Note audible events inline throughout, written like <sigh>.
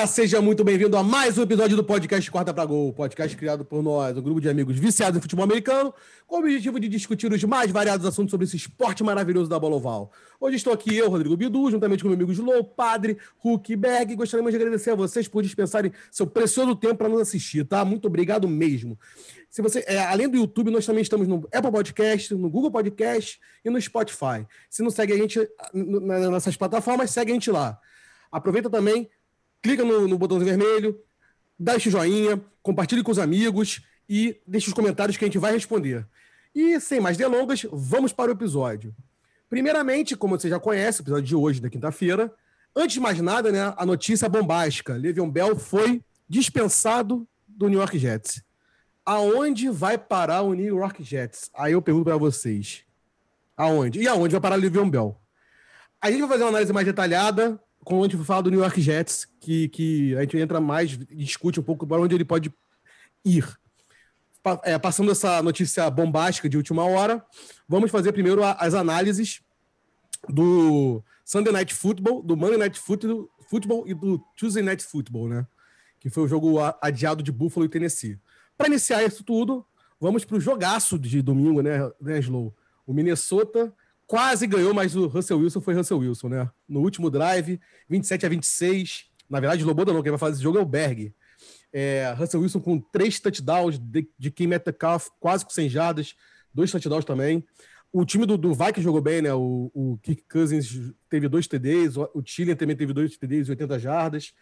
galera, seja muito bem-vindo a mais um episódio do podcast Quarta para Gol, podcast criado por nós, um grupo de amigos viciados em futebol americano, com o objetivo de discutir os mais variados assuntos sobre esse esporte maravilhoso da bola oval. Hoje estou aqui eu, Rodrigo Bidu, juntamente com meu amigo Slow, Padre, Hulk Berg, gostaríamos de agradecer a vocês por dispensarem seu precioso tempo para nos assistir, tá? Muito obrigado mesmo. Se você, é, além do YouTube, nós também estamos no Apple Podcast, no Google Podcast e no Spotify. Se não segue a gente nessas plataformas, segue a gente lá. Aproveita também clica no, no botãozinho vermelho, dá esse joinha, compartilhe com os amigos e deixe os comentários que a gente vai responder. E sem mais delongas, vamos para o episódio. Primeiramente, como você já conhece, o episódio de hoje, da quinta-feira, antes de mais nada, né, a notícia bombástica. Le'Veon Bell foi dispensado do New York Jets. Aonde vai parar o New York Jets? Aí eu pergunto para vocês. Aonde? E aonde vai parar o Le'Veon Bell? A gente vai fazer uma análise mais detalhada quando a gente fala do New York Jets, que, que a gente entra mais discute um pouco para onde ele pode ir. É, passando essa notícia bombástica de última hora, vamos fazer primeiro as análises do Sunday Night Football, do Monday Night Football, Football e do Tuesday Night Football, né? Que foi o jogo adiado de Buffalo e Tennessee. Para iniciar isso tudo, vamos para o jogaço de domingo, né, né? O Minnesota quase ganhou, mas o Russell Wilson foi Russell Wilson, né? No último drive, 27 a 26. Na verdade, Loboda não, quem vai fazer esse jogo é o Berg. É, Russell Wilson com três touchdowns de, de Kim Metcalf, quase com 100 jardas, dois touchdowns também. O time do, do Vikings jogou bem, né? O, o Kirk Cousins teve dois TDs, o, o Tillian também teve dois TDs, 80 jardas.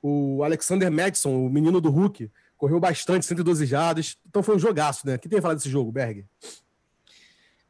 O Alexander Madison, o menino do Hulk, correu bastante, 112 jardas. Então foi um jogaço, né? O que tem a falar desse jogo, Berg?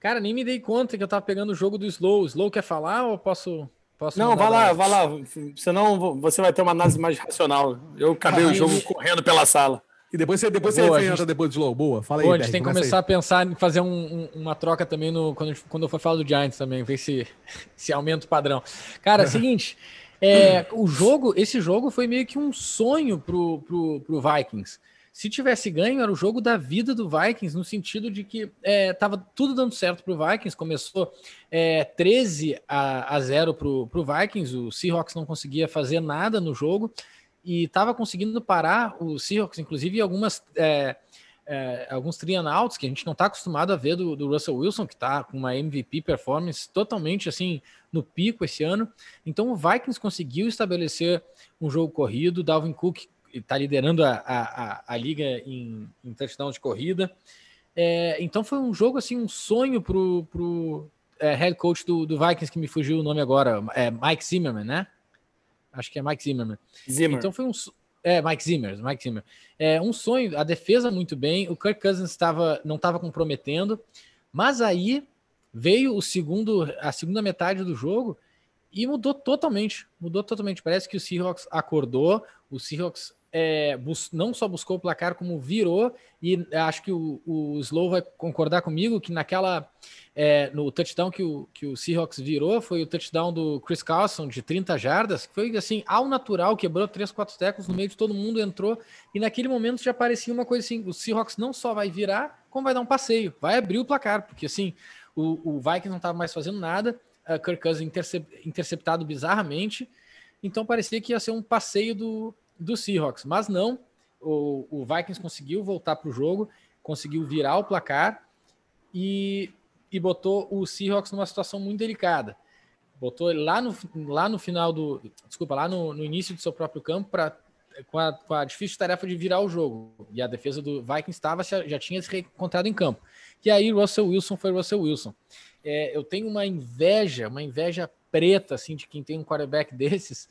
Cara, nem me dei conta que eu tava pegando o jogo do Slow. Slow quer falar ou posso. posso não, vai lá, vai lá. Senão você vai ter uma análise mais racional. Eu acabei ah, o jogo correndo pela sala. E depois você, depois Boa, você gente... depois do Slow. Boa, fala aí. Boa, a gente tem que começar aí. a pensar em fazer um, um, uma troca também no, quando, quando eu for falar do Giants também, ver se, <laughs> se aumenta o padrão. Cara, é o seguinte. É, o jogo, esse jogo foi meio que um sonho pro, pro, pro Vikings. Se tivesse ganho, era o jogo da vida do Vikings, no sentido de que estava é, tudo dando certo para o Vikings. Começou é, 13 a, a 0 para o Vikings, o Seahawks não conseguia fazer nada no jogo e estava conseguindo parar o Seahawks, inclusive algumas. É, é, alguns trianauts que a gente não está acostumado a ver do, do Russell Wilson, que está com uma MVP performance totalmente assim no pico esse ano. Então o Vikings conseguiu estabelecer um jogo corrido, Dalvin Cook está liderando a, a, a, liga em, em touchdown de corrida. É, então foi um jogo assim, um sonho pro, pro é, head coach do, do, Vikings, que me fugiu o nome agora, é Mike Zimmerman, né? Acho que é Mike Zimmerman. Zimmer. Então foi um é Mike Zimmer, Mike Zimmer. É um sonho, a defesa muito bem, o Kirk Cousins estava não estava comprometendo, mas aí veio o segundo a segunda metade do jogo e mudou totalmente, mudou totalmente. Parece que o Seahawks acordou, o Seahawks é, não só buscou o placar, como virou, e acho que o, o Slow vai concordar comigo que naquela. É, no touchdown que o, que o Seahawks virou, foi o touchdown do Chris Carlson de 30 jardas, que foi assim, ao natural, quebrou 3, 4 tecos no meio de todo mundo, entrou, e naquele momento já parecia uma coisa assim: o Seahawks não só vai virar, como vai dar um passeio, vai abrir o placar, porque assim, o, o Vikings não estava mais fazendo nada, a Kirk Cousins interceptado bizarramente, então parecia que ia ser um passeio do, do Seahawks, mas não. O, o Vikings conseguiu voltar para o jogo, conseguiu virar o placar e, e botou o Seahawks numa situação muito delicada. Botou lá no, lá no final do. Desculpa, lá no, no início do seu próprio campo para com a, com a, difícil tarefa de virar o jogo. E a defesa do Vikings estava, já tinha se encontrado em campo. E aí Russell Wilson foi Russell Wilson. É, eu tenho uma inveja, uma inveja preta, assim, de quem tem um quarterback <laughs> desses,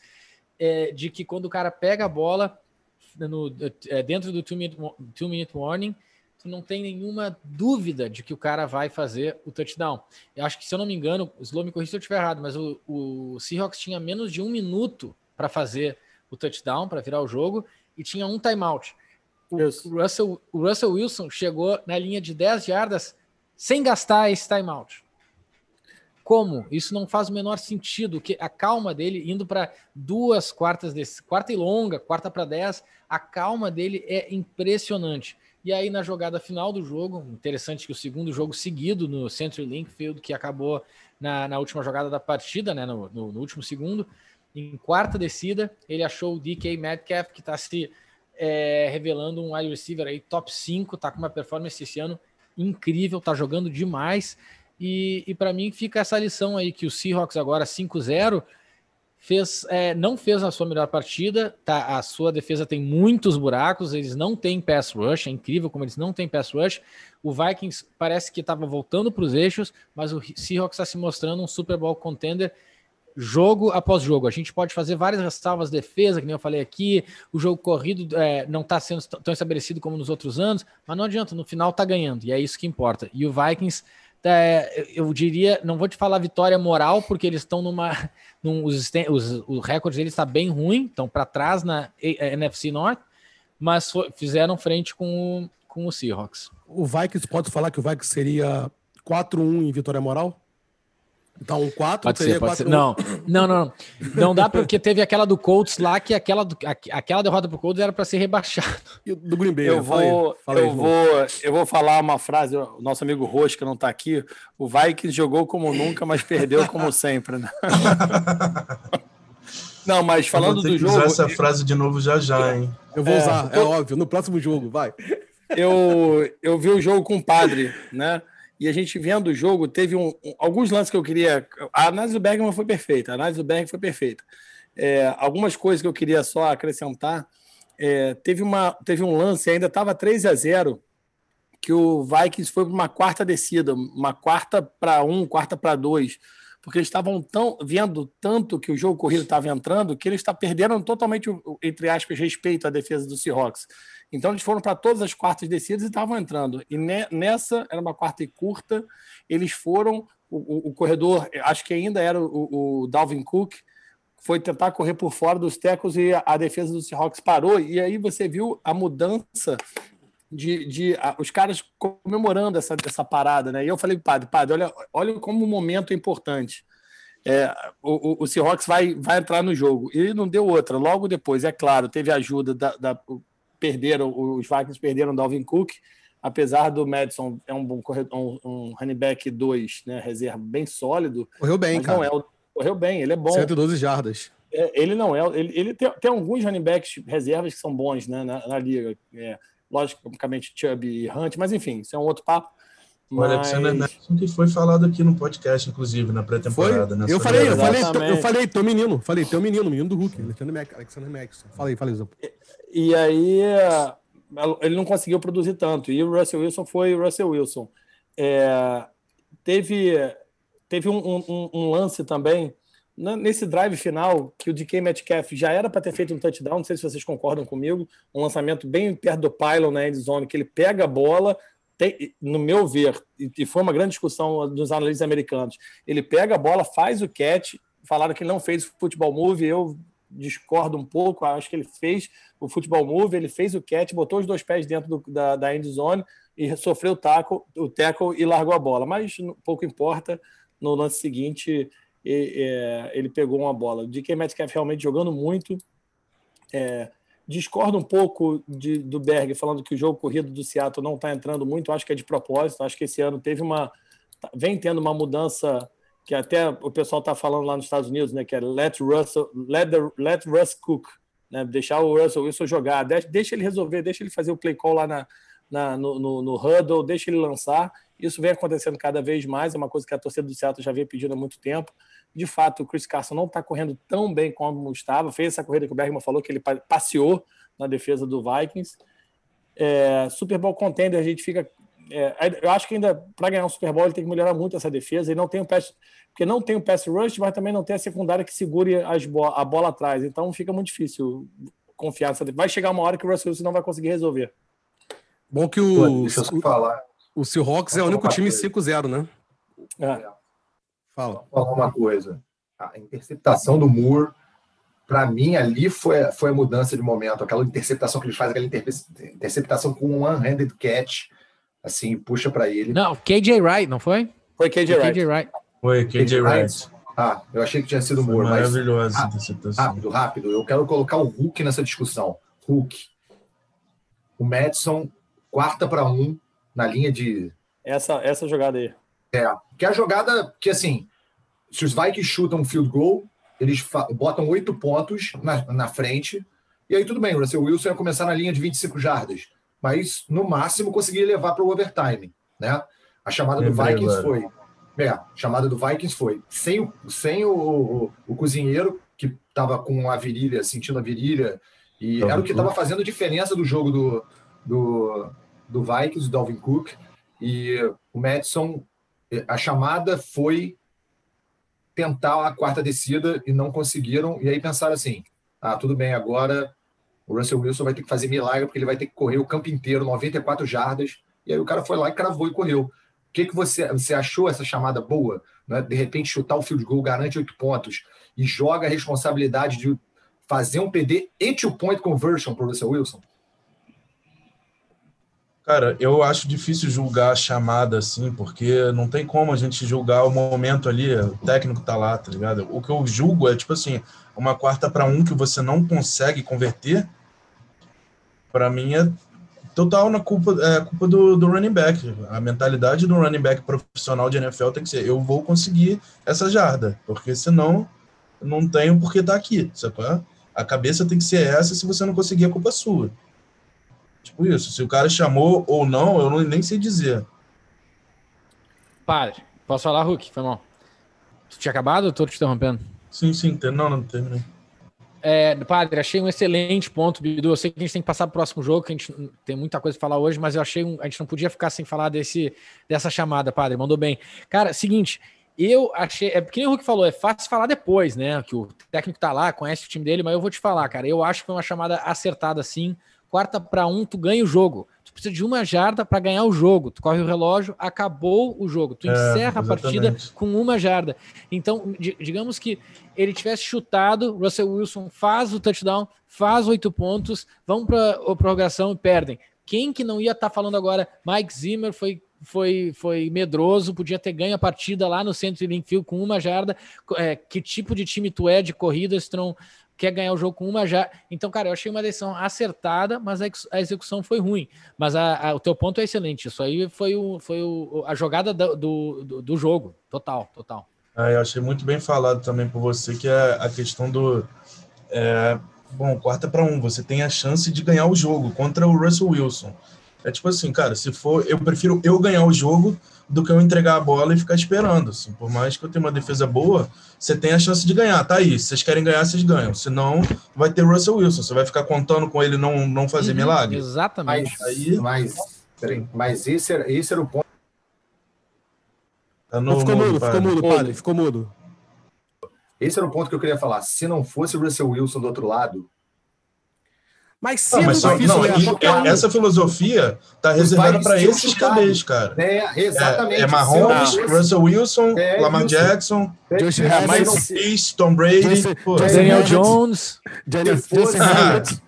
é, de que quando o cara pega a bola no, é, dentro do two minute, two minute warning, tu não tem nenhuma dúvida de que o cara vai fazer o touchdown. Eu acho que, se eu não me engano, o Slow me corrija se eu estiver errado, mas o, o Seahawks tinha menos de um minuto para fazer o touchdown, para virar o jogo, e tinha um timeout. O, o, Russell, o Russell Wilson chegou na linha de 10 jardas sem gastar esse timeout. Como? Isso não faz o menor sentido. Que a calma dele indo para duas quartas desse, quarta e longa, quarta para dez, a calma dele é impressionante. E aí na jogada final do jogo, interessante que o segundo jogo seguido no Central Linkfield, que acabou na, na última jogada da partida, né, no, no, no último segundo, Em quarta descida, ele achou o DK Metcalf, que está se é, revelando um wide receiver aí top 5, tá com uma performance esse ano incrível, tá jogando demais. E, e para mim fica essa lição aí que o Seahawks agora 5-0 fez, é, não fez a sua melhor partida, tá? A sua defesa tem muitos buracos, eles não têm pass rush, é incrível como eles não têm pass rush. O Vikings parece que estava voltando para os eixos, mas o Seahawks está se mostrando um Super Bowl contender jogo após jogo. A gente pode fazer várias ressalvas defesa, que nem eu falei aqui. O jogo corrido é, não está sendo tão estabelecido como nos outros anos, mas não adianta, no final está ganhando, e é isso que importa. E o Vikings, é, eu diria, não vou te falar vitória moral, porque eles estão numa. <laughs> Num, os, os, o recorde deles está bem ruim, estão para trás na NFC North, mas fizeram frente com o, com o Seahawks. O Vikings, pode falar que o Vikings seria 4-1 em vitória moral? Então, um 4 pode ser, pode ser. Não, não, não. Não dá porque teve aquela do Colts lá que aquela, do, aquela derrota pro Colts era para ser rebaixado. E do Green Bay. Eu vou, fala aí, eu vou, eu vou falar uma frase. O nosso amigo Rosca não está aqui. O Vikings jogou como nunca, mas perdeu como sempre, né? <laughs> Não, mas falando do jogo. usar essa frase de novo já já, hein? Eu vou é, usar, é óbvio. No próximo jogo, vai. Eu, eu vi o jogo com o padre, né? E a gente vendo o jogo, teve um, um, alguns lances que eu queria. A análise do Bergman foi perfeita, a análise do Bergman foi perfeita. É, algumas coisas que eu queria só acrescentar. É, teve, uma, teve um lance, ainda estava 3 a 0 que o Vikings foi para uma quarta descida, uma quarta para um, quarta para dois, porque eles estavam tão vendo tanto que o jogo corrido estava entrando que eles tá, perderam totalmente, entre aspas, respeito à defesa do Seahawks. Então eles foram para todas as quartas descidas e estavam entrando. E nessa era uma quarta e curta, eles foram. O, o, o corredor, acho que ainda era o, o, Dalvin Cook, foi tentar correr por fora dos tecos e a, a defesa do Seahawks parou. E aí você viu a mudança de, de a, os caras comemorando essa, essa parada, né? E eu falei, padre, padre, olha, olha como o momento é importante. É, o, o, o Seahawks vai, vai entrar no jogo. E não deu outra. Logo depois, é claro, teve ajuda da, da perderam, os Vikings perderam Dalvin Cook, apesar do Madison é um bom corredor, um, um running back 2, né, reserva bem sólido. Correu bem, cara. Não é, correu bem, ele é bom. 112 jardas. É, ele não é, ele, ele tem, tem, alguns running backs reservas que são bons, né, na, na liga. É, logicamente Chubb e Hunt, mas enfim, isso é um outro papo. Mas... O Alexander Madison que foi falado aqui no podcast, inclusive, na pré-temporada. Né, eu falei, eu falei, eu falei, teu menino, falei, teu menino, menino do Hulk, Alexander Madison. Falei, falei, Zé. E aí ele não conseguiu produzir tanto. E o Russell Wilson foi o Russell Wilson. É, teve teve um, um, um, lance também nesse drive final que o DK Metcalf já era para ter feito um touchdown. Não sei se vocês concordam comigo. Um lançamento bem perto do pylon na end zone, que ele pega a bola. Tem, no meu ver, e foi uma grande discussão dos analistas americanos, ele pega a bola, faz o catch, falaram que ele não fez futebol move, eu discordo um pouco, acho que ele fez o futebol move, ele fez o catch, botou os dois pés dentro do, da, da end zone e sofreu o tackle, o tackle e largou a bola. Mas pouco importa, no lance seguinte é, ele pegou uma bola. O DK Metcalf realmente jogando muito. É, discordo um pouco de, do Berg falando que o jogo corrido do Seattle não está entrando muito, acho que é de propósito, acho que esse ano teve uma vem tendo uma mudança que até o pessoal está falando lá nos Estados Unidos, né, que é let Russell, let, the, let Russ cook, né, deixar o Russell Wilson jogar, deixa ele resolver, deixa ele fazer o play call lá na, na no, no, no, huddle, deixa ele lançar. Isso vem acontecendo cada vez mais, é uma coisa que a torcida do Seattle já vem pedindo há muito tempo. De fato, o Chris Carson não está correndo tão bem como estava, fez essa corrida que o Bergman falou, que ele passeou na defesa do Vikings. É, Super Bowl contender, a gente fica é, eu acho que ainda para ganhar um Super Bowl ele tem que melhorar muito essa defesa e não tem o pass, porque não tem o pass rush, mas também não tem a secundária que segure as bo a bola atrás. Então fica muito difícil confiar nessa. Vai chegar uma hora que o Russell Wilson não vai conseguir resolver. Bom que o deixa eu falar. O Seahawks é o único time 5-0, né? É. Fala. Vou falar uma coisa. A interceptação do Moore para mim, ali foi, foi a mudança de momento. Aquela interceptação que eles fazem, aquela interceptação com um one-handed catch assim, puxa para ele. Não, KJ Wright, não foi? Foi KJ Wright. KJ Wright. Foi KJ Wright. Ah, eu achei que tinha sido o Moore. Maravilhoso. Rápido, rápido. Eu quero colocar o Hulk nessa discussão. Hulk. O Madison, quarta para um, na linha de. Essa, essa jogada aí. É. Que é a jogada que, assim, se os Vikings chutam um field goal, eles botam oito pontos na, na frente, e aí tudo bem, o Russell Wilson ia começar na linha de 25 jardas, mas no máximo conseguia levar para o overtime, né? A chamada do Vikings foi. É, a chamada do Vikings foi sem o, sem o, o, o cozinheiro, que estava com a virilha, sentindo a virilha, e era o que estava fazendo diferença do jogo do, do, do Vikings, do Dalvin Cook. E o Madison, a chamada foi tentar a quarta descida e não conseguiram. E aí pensaram assim: ah, tudo bem, agora o Russell Wilson vai ter que fazer milagre, porque ele vai ter que correr o campo inteiro, 94 jardas. E aí o cara foi lá e cravou e correu. O que, que você, você achou essa chamada boa? Né? De repente, chutar o field goal garante oito pontos e joga a responsabilidade de fazer um PD e two point conversion para o Russell Wilson? Cara, eu acho difícil julgar a chamada assim, porque não tem como a gente julgar o momento ali, o técnico tá lá, tá ligado? O que eu julgo é, tipo assim, uma quarta para um que você não consegue converter, para mim é total na culpa, é culpa do, do running back. A mentalidade do running back profissional de NFL tem que ser: eu vou conseguir essa jarda, porque senão não tenho por que estar tá aqui, sabe? A cabeça tem que ser essa, se você não conseguir, a culpa é sua. Tipo isso. Se o cara chamou ou não, eu não, nem sei dizer. Padre, posso falar, Hulk? Foi mal. Tu tinha acabado ou tô te interrompendo? Sim, sim. Não, não terminei. É, padre, achei um excelente ponto, Bidu. Eu sei que a gente tem que passar para o próximo jogo, que a gente tem muita coisa para falar hoje, mas eu achei um, a gente não podia ficar sem falar desse, dessa chamada, padre. Mandou bem. Cara, seguinte, eu achei. É porque o Hulk falou, é fácil falar depois, né? Que o técnico tá lá, conhece o time dele, mas eu vou te falar, cara. Eu acho que foi uma chamada acertada assim quarta para um, tu ganha o jogo. Tu precisa de uma jarda para ganhar o jogo. Tu corre o relógio, acabou o jogo. Tu é, encerra a partida com uma jarda. Então, digamos que ele tivesse chutado, Russell Wilson faz o touchdown, faz oito pontos, vão para a prorrogação e perdem. Quem que não ia estar tá falando agora? Mike Zimmer foi foi, foi medroso, podia ter ganho a partida lá no centro de Linkfield com uma jarda. É, que tipo de time tu é de corrida, Strong? Quer ganhar o jogo com uma já. Então, cara, eu achei uma decisão acertada, mas a execução foi ruim. Mas a, a, o teu ponto é excelente. Isso aí foi, o, foi o, a jogada do, do, do jogo. Total, total. É, eu achei muito bem falado também por você que é a questão do. É, bom, quarta para um, você tem a chance de ganhar o jogo contra o Russell Wilson. É tipo assim, cara, se for, eu prefiro eu ganhar o jogo do que eu entregar a bola e ficar esperando. Assim. Por mais que eu tenha uma defesa boa, você tem a chance de ganhar. Tá aí. Se vocês querem ganhar, vocês ganham. Senão, vai ter Russell Wilson. Você vai ficar contando com ele não, não fazer uhum, milagre. Exatamente. Mas, aí, mas, peraí, mas esse, era, esse era o ponto. Tá no, ficou mudo, ficou mudo, padre. Ficou mudo. Esse era o ponto que eu queria falar. Se não fosse o Russell Wilson do outro lado, mas cedo não, mas só, não, né? Essa filosofia está reservada para esses cadês, cara. É, exatamente. É, é Mahomes, Russell Wilson, é, Lamar Wilson. Jackson, é, Josh é, mas, Tom Brady, Jesse, Daniel Jones, Daniel Jones.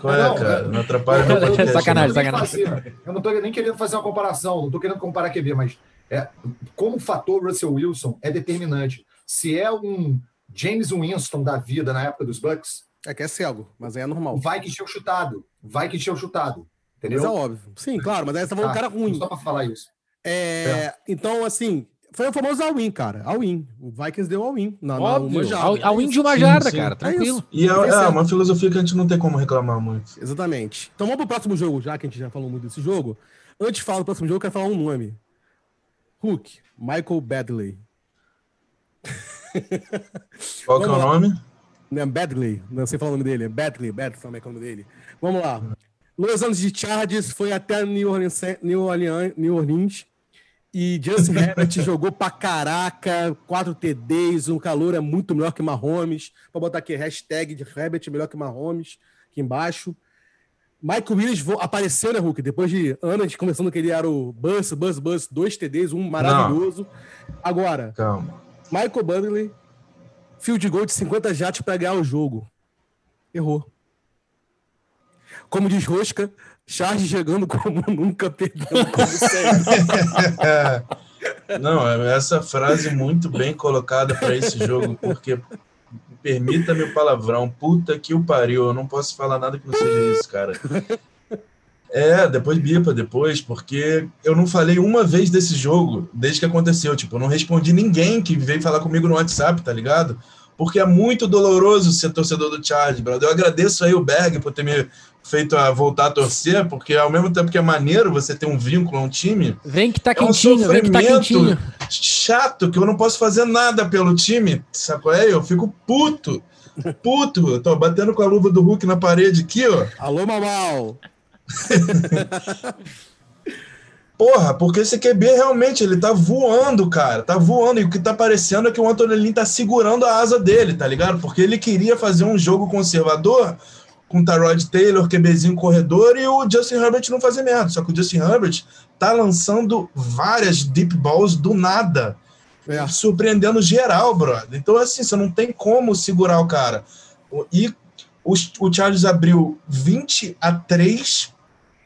Qual é, cara? Não atrapalha meu podcast. Sacanagem, sacanagem. Eu não estou nem querendo fazer uma comparação, não estou querendo comparar QB, mas é, como o fator Russell Wilson é determinante. Se é um James Winston da vida na época dos Bucks, é que é cego, mas aí é normal. Vai que tinha chutado. Vai que tinha chutado. Entendeu? Mas é óbvio. Sim, claro, mas aí você tá ah, um cara ruim. Só pra falar isso. É, é. Então, assim, foi o famoso all-in, cara. All-in. O Vikings deu all-in. Na, Óbvio. Na all-in de uma jarda, sim, cara. Tranquilo. É e é, é, uma filosofia que a gente não tem como reclamar muito. Exatamente. Então vamos pro próximo jogo, já que a gente já falou muito desse jogo. Antes de falar do próximo jogo, eu quero falar um nome. Hook. Michael Badley. <laughs> Qual que é o nome? Né, Badley, não sei falar o nome dele, Badley, Badley, como é o nome dele. Vamos lá. Nos anos de Chargers, foi até New Orleans, New Orleans, New Orleans e Justin Herbert <laughs> jogou pra caraca, quatro TDs, um calor é muito melhor que Mahomes. Vou botar aqui hashtag de Herbert melhor que Mahomes, aqui embaixo. Michael Williams apareceu, né, Hulk? Depois de anos começando que ele era o Buzz, Buzz, Buzz, dois TDs, um maravilhoso. Não. Agora, Calma. Michael Bundley field goal de 50 jatos para ganhar o jogo. Errou. Como diz Rosca, Charles chegando como <laughs> nunca, sempre. <laughs> Não, essa frase muito bem colocada para esse jogo, porque permita-me o palavrão, puta que o pariu, eu não posso falar nada que não seja isso, cara. É, depois bipa, depois, porque eu não falei uma vez desse jogo desde que aconteceu. Tipo, eu não respondi ninguém que veio falar comigo no WhatsApp, tá ligado? porque é muito doloroso ser torcedor do Chargers, brother. Eu agradeço aí o Berg por ter me feito a voltar a torcer, porque ao mesmo tempo que é maneiro você ter um vínculo a um time, Vem que tá é um quentinho, vem que tá quentinho. chato que eu não posso fazer nada pelo time, sacou? É, eu fico puto. Puto, eu tô batendo com a luva do Hulk na parede aqui, ó. Alô, Mamal! <laughs> Porra, porque esse QB realmente ele tá voando, cara. Tá voando. E o que tá parecendo é que o Anthony Lynn tá segurando a asa dele, tá ligado? Porque ele queria fazer um jogo conservador com Tyrod Taylor, QBzinho corredor, e o Justin Herbert não fazer merda. Só que o Justin Herbert tá lançando várias deep balls do nada. É. Surpreendendo geral, brother. Então, assim, você não tem como segurar o cara. E o, o Chargers abriu 20 a 3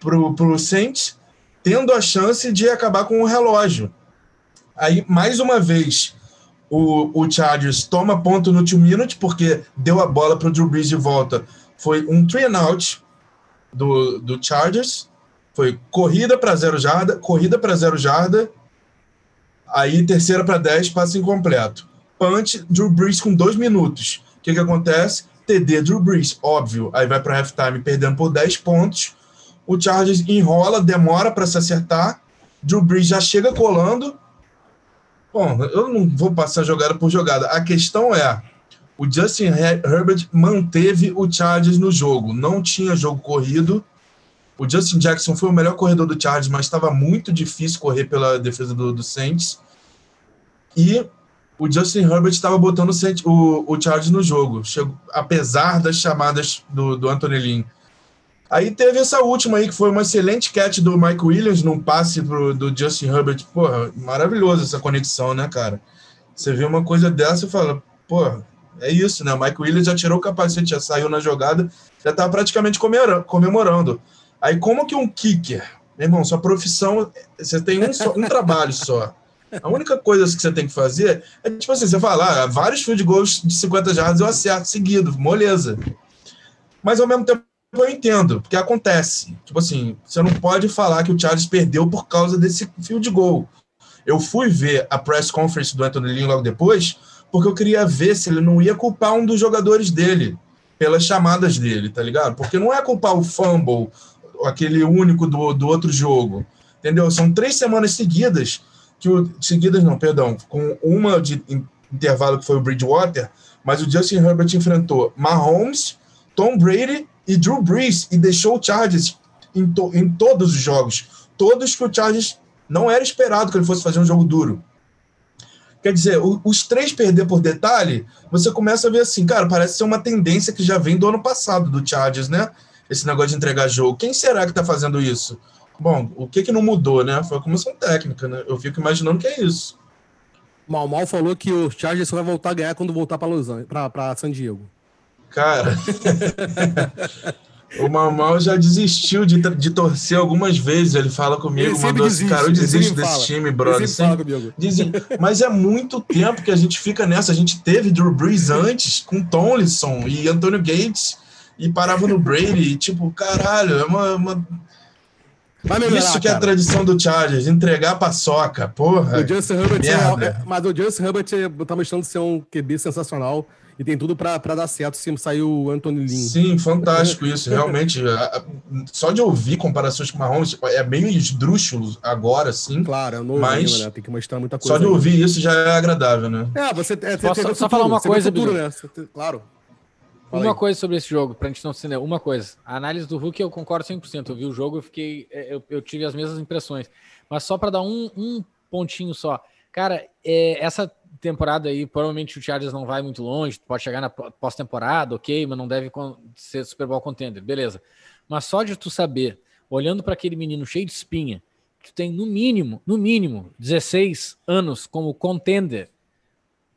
pro, pro Saints, tendo a chance de acabar com o relógio. Aí, mais uma vez, o, o Chargers toma ponto no two minute, porque deu a bola para o Drew Brees de volta. Foi um three and out do, do Chargers. Foi corrida para zero jarda, corrida para zero jarda. Aí, terceira para 10, passe incompleto. Punch, Drew Brees com dois minutos. O que, que acontece? TD Drew Brees, óbvio. Aí vai para halftime perdendo por 10 pontos. O Chargers enrola, demora para se acertar. Drew Brees já chega colando. Bom, eu não vou passar jogada por jogada. A questão é: o Justin Her- Herbert manteve o Chargers no jogo. Não tinha jogo corrido. O Justin Jackson foi o melhor corredor do Chargers, mas estava muito difícil correr pela defesa do, do Saints. E o Justin Herbert estava botando o, o Chargers no jogo, chegou, apesar das chamadas do, do Anthony Lynn. Aí teve essa última aí, que foi uma excelente catch do Mike Williams num passe pro, do Justin Herbert. Porra, maravilhoso essa conexão, né, cara? Você vê uma coisa dessa e fala, porra, é isso, né? O Mike Williams já tirou o capacete, já saiu na jogada, já tá praticamente comemora- comemorando. Aí como que um kicker, meu irmão, sua profissão, você tem um, só- um trabalho só. A única coisa que você tem que fazer é, tipo assim, você fala, ah, vários field goals de 50 jardas eu acerto seguido, moleza. Mas ao mesmo tempo eu entendo, porque acontece. Tipo assim, você não pode falar que o Chargers perdeu por causa desse field goal. Eu fui ver a press conference do Anthony Lynn logo depois, porque eu queria ver se ele não ia culpar um dos jogadores dele pelas chamadas dele, tá ligado? Porque não é culpar o fumble, aquele único do, do outro jogo, entendeu? São três semanas seguidas que o seguidas não, perdão, com uma de in- intervalo que foi o Bridgewater, mas o Justin Herbert enfrentou Mahomes, Tom Brady e Drew Brees e deixou o Chargers em, to- em todos os jogos, todos que o Chargers não era esperado que ele fosse fazer um jogo duro. Quer dizer, o- os três perder por detalhe, você começa a ver assim, cara, parece ser uma tendência que já vem do ano passado do Chargers, né? Esse negócio de entregar jogo. Quem será que tá fazendo isso? Bom, o que que não mudou, né? Foi a comissão técnica, né? Eu fico imaginando que é isso. Mal Mal falou que o Chargers vai voltar a ganhar quando voltar para Los pra San Diego. Cara, <laughs> o Mamal já desistiu de, de torcer algumas vezes. Ele fala comigo, Ele mandou assim, cara, eu desisto desse fala. time, brother. sempre Sempre mas é muito tempo que a gente fica nessa. A gente teve Drew Brees antes com Tomlinson e Antônio Gates e parava no Brady. E, tipo, caralho, é uma. uma- Vai melhorar, Isso que é a cara. tradição do Chargers, entregar a paçoca, porra. O Justin Herbert é, é- mas o Justin Herbert é- tá mostrando ser um QB sensacional e tem tudo pra, pra dar certo se sair o Anthony Lynn. Sim, fantástico isso, realmente. Só de ouvir comparações com o Mahomes, é meio esdrúxulo agora, sim. Claro, é novo Mas- né? Tem que mostrar muita coisa. Só de ainda. ouvir isso já é agradável, né? É, você é, Posso você só só falar uma você coisa, futuro, né? Tem- claro. Fala Uma aí. coisa sobre esse jogo, pra gente não se entender, uma coisa. A análise do Hulk eu concordo 100%. Eu vi o jogo, eu fiquei, é, eu, eu tive as mesmas impressões. Mas só pra dar um, um pontinho só. Cara, é, essa temporada aí, provavelmente o Chargers não vai muito longe, pode chegar na pó- pós-temporada, ok, mas não deve ser Super Bowl contender, beleza. Mas só de tu saber, olhando pra aquele menino cheio de espinha, que tu tem no mínimo, no mínimo, 16 anos como contender,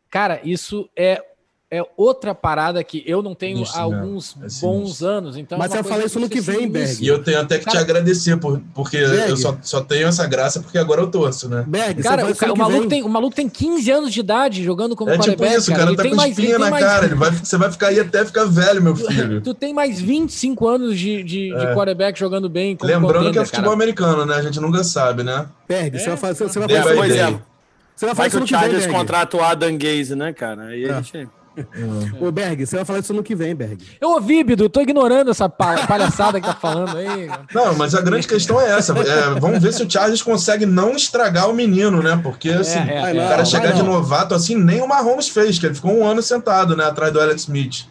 cara, isso é, é outra parada que eu não tenho né? alguns É sinistro. bons anos. Então Mas é você coisa fala isso no que vem, sinistro. E eu tenho até que te Cara- agradecer, por, porque Greg. eu só, só tenho essa graça porque agora eu torço, né? Berg, Cara, você o, vai ca- o maluco vem. tem, o maluco tem 15 anos de idade jogando como É tipo isso, o cara. cara Ele tá tem com mais- espinha na mais- cara. Ele vai, você vai ficar aí até ficar velho, meu <laughs> filho. Tu tem mais 25 anos de, de, de É. quarterback jogando bem como Lembrando que é futebol cara. americano, né? A gente nunca sabe, né? Berg, você É, vai fazer, você vai fazer day. é. Você vai fazer isso vem, Chargers Berg. contrata o Adam Gaze, né, cara? Aí É. a gente... Ô, Berg, você vai falar isso no que vem, Berg. Eu ouvi, Bidu, tô ignorando essa palhaçada que tá falando aí. Não, mas a grande questão é essa. É, vamos ver se o Chargers consegue não estragar o menino, né? Porque, assim, é, é, o cara chegar de novato assim, nem o Mahomes fez, que ele ficou um ano sentado, né, atrás do Alex Smith.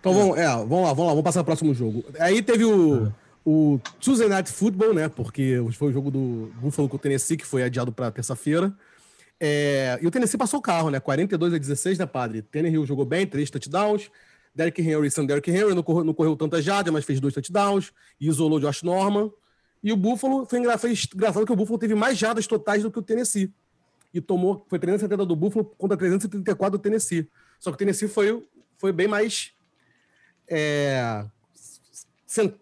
Então vamos, é, vamos lá, vamos lá, vamos passar ao próximo jogo. Aí teve o, o Tuesday Night Football, né? Porque foi o jogo do Buffalo com o Tennessee, que foi adiado para terça-feira. É, e o Tennessee passou o carro, né? 42 a 16, né, padre? Tannehill jogou bem, três touchdowns. Derrick Henry, Sam Derrick Henry, não correu, não correu tanta jardas, mas fez dois touchdowns. E isolou Josh Norman. E o Buffalo, foi engraçado que o Buffalo teve mais jardas totais do que o Tennessee. E tomou, foi 370 do Buffalo contra 334 do Tennessee. Só que o Tennessee foi, foi bem mais é,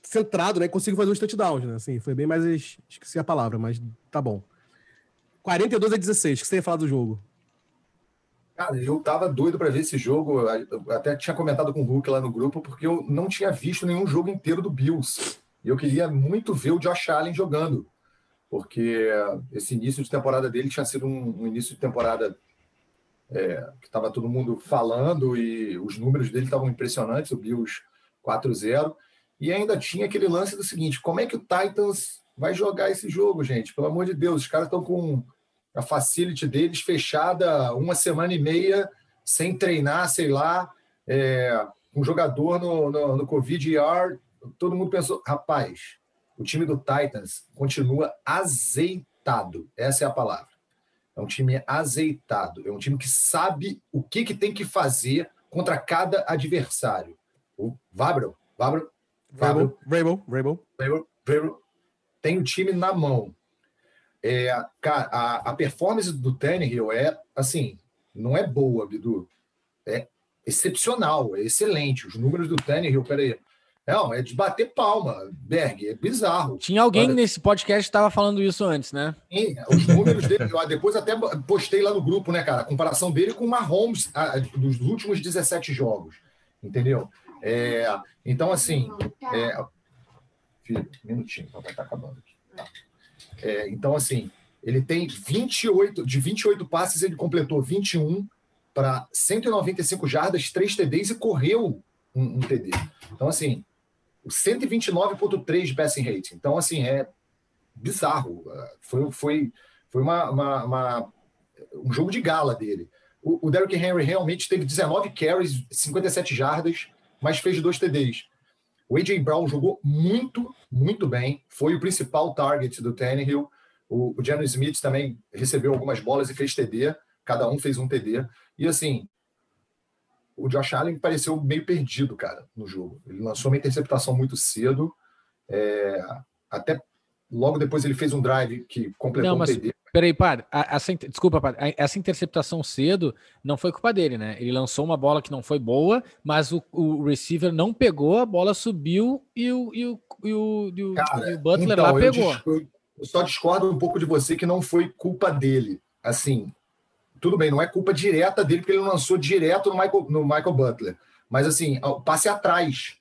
centrado, né? Conseguiu fazer os touchdowns, né? Assim, foi bem mais. Esqueci a palavra, mas tá bom. 42 a 16, o que você ia falar do jogo? Cara, eu tava doido para ver esse jogo. Eu até tinha comentado com o Hulk lá no grupo, porque eu não tinha visto nenhum jogo inteiro do Bills. E eu queria muito ver o Josh Allen jogando, porque esse início de temporada dele tinha sido um, um início de temporada é, que estava todo mundo falando e os números dele estavam impressionantes. O Bills 4-0. E ainda tinha aquele lance do seguinte: como é que o Titans vai jogar esse jogo, gente. Pelo amor de Deus, os caras estão com a facility deles fechada uma semana e meia, sem treinar, sei lá, é, um jogador no, no, no Covid ER. Todo mundo pensou, rapaz, o time do Titans continua azeitado. Essa é a palavra. É um time azeitado. É um time que sabe o que, que tem que fazer contra cada adversário. O Vabro, Vabro, Vabro, Rabel, Rabel, tem o time na mão. É, cara, a, a performance do Tannehill é, assim, não é boa, Bidu. É excepcional, é excelente. Os números do Tannehill, peraí. Não, é de bater palma, Berg, é bizarro. Tinha alguém Olha, nesse podcast que estava falando isso antes, né? Sim, os números dele, depois até postei lá no grupo, né, cara? A comparação dele com o Mahomes a, dos últimos 17 jogos, entendeu? É, então, assim, é, Filho, minutinho, o papai tá acabando aqui. Tá. É, então, assim, ele tem 28, de 28 passes, ele completou 21 para 195 jardas, 3 TDs e correu um, um TD. Então, assim, 129,3 de passing rate. Então, assim, é bizarro. Foi, foi, foi uma, uma, uma um jogo de gala dele. O, o Derrick Henry realmente teve 19 carries, 57 jardas, mas fez dois TDs. O A.J. Brown jogou muito, muito bem. Foi o principal target do Tannehill. O, o Geno Smith também recebeu algumas bolas e fez TD. Cada um fez um TD. E assim, o Josh Allen pareceu meio perdido, cara, no jogo. Ele lançou uma interceptação muito cedo. É, até logo depois ele fez um drive que completou Não, mas... um TD. Peraí, padre. Essa, desculpa, padre. Essa interceptação cedo não foi culpa dele, né? Ele lançou uma bola que não foi boa, mas o, o receiver não pegou, a bola subiu e o, e o, e o, e o, Cara, e o Butler então, lá pegou. Eu, eu só discordo um pouco de você que não foi culpa dele. Assim, tudo bem, não é culpa direta dele, porque ele lançou direto no Michael, no Michael Butler. Mas assim, passe atrás.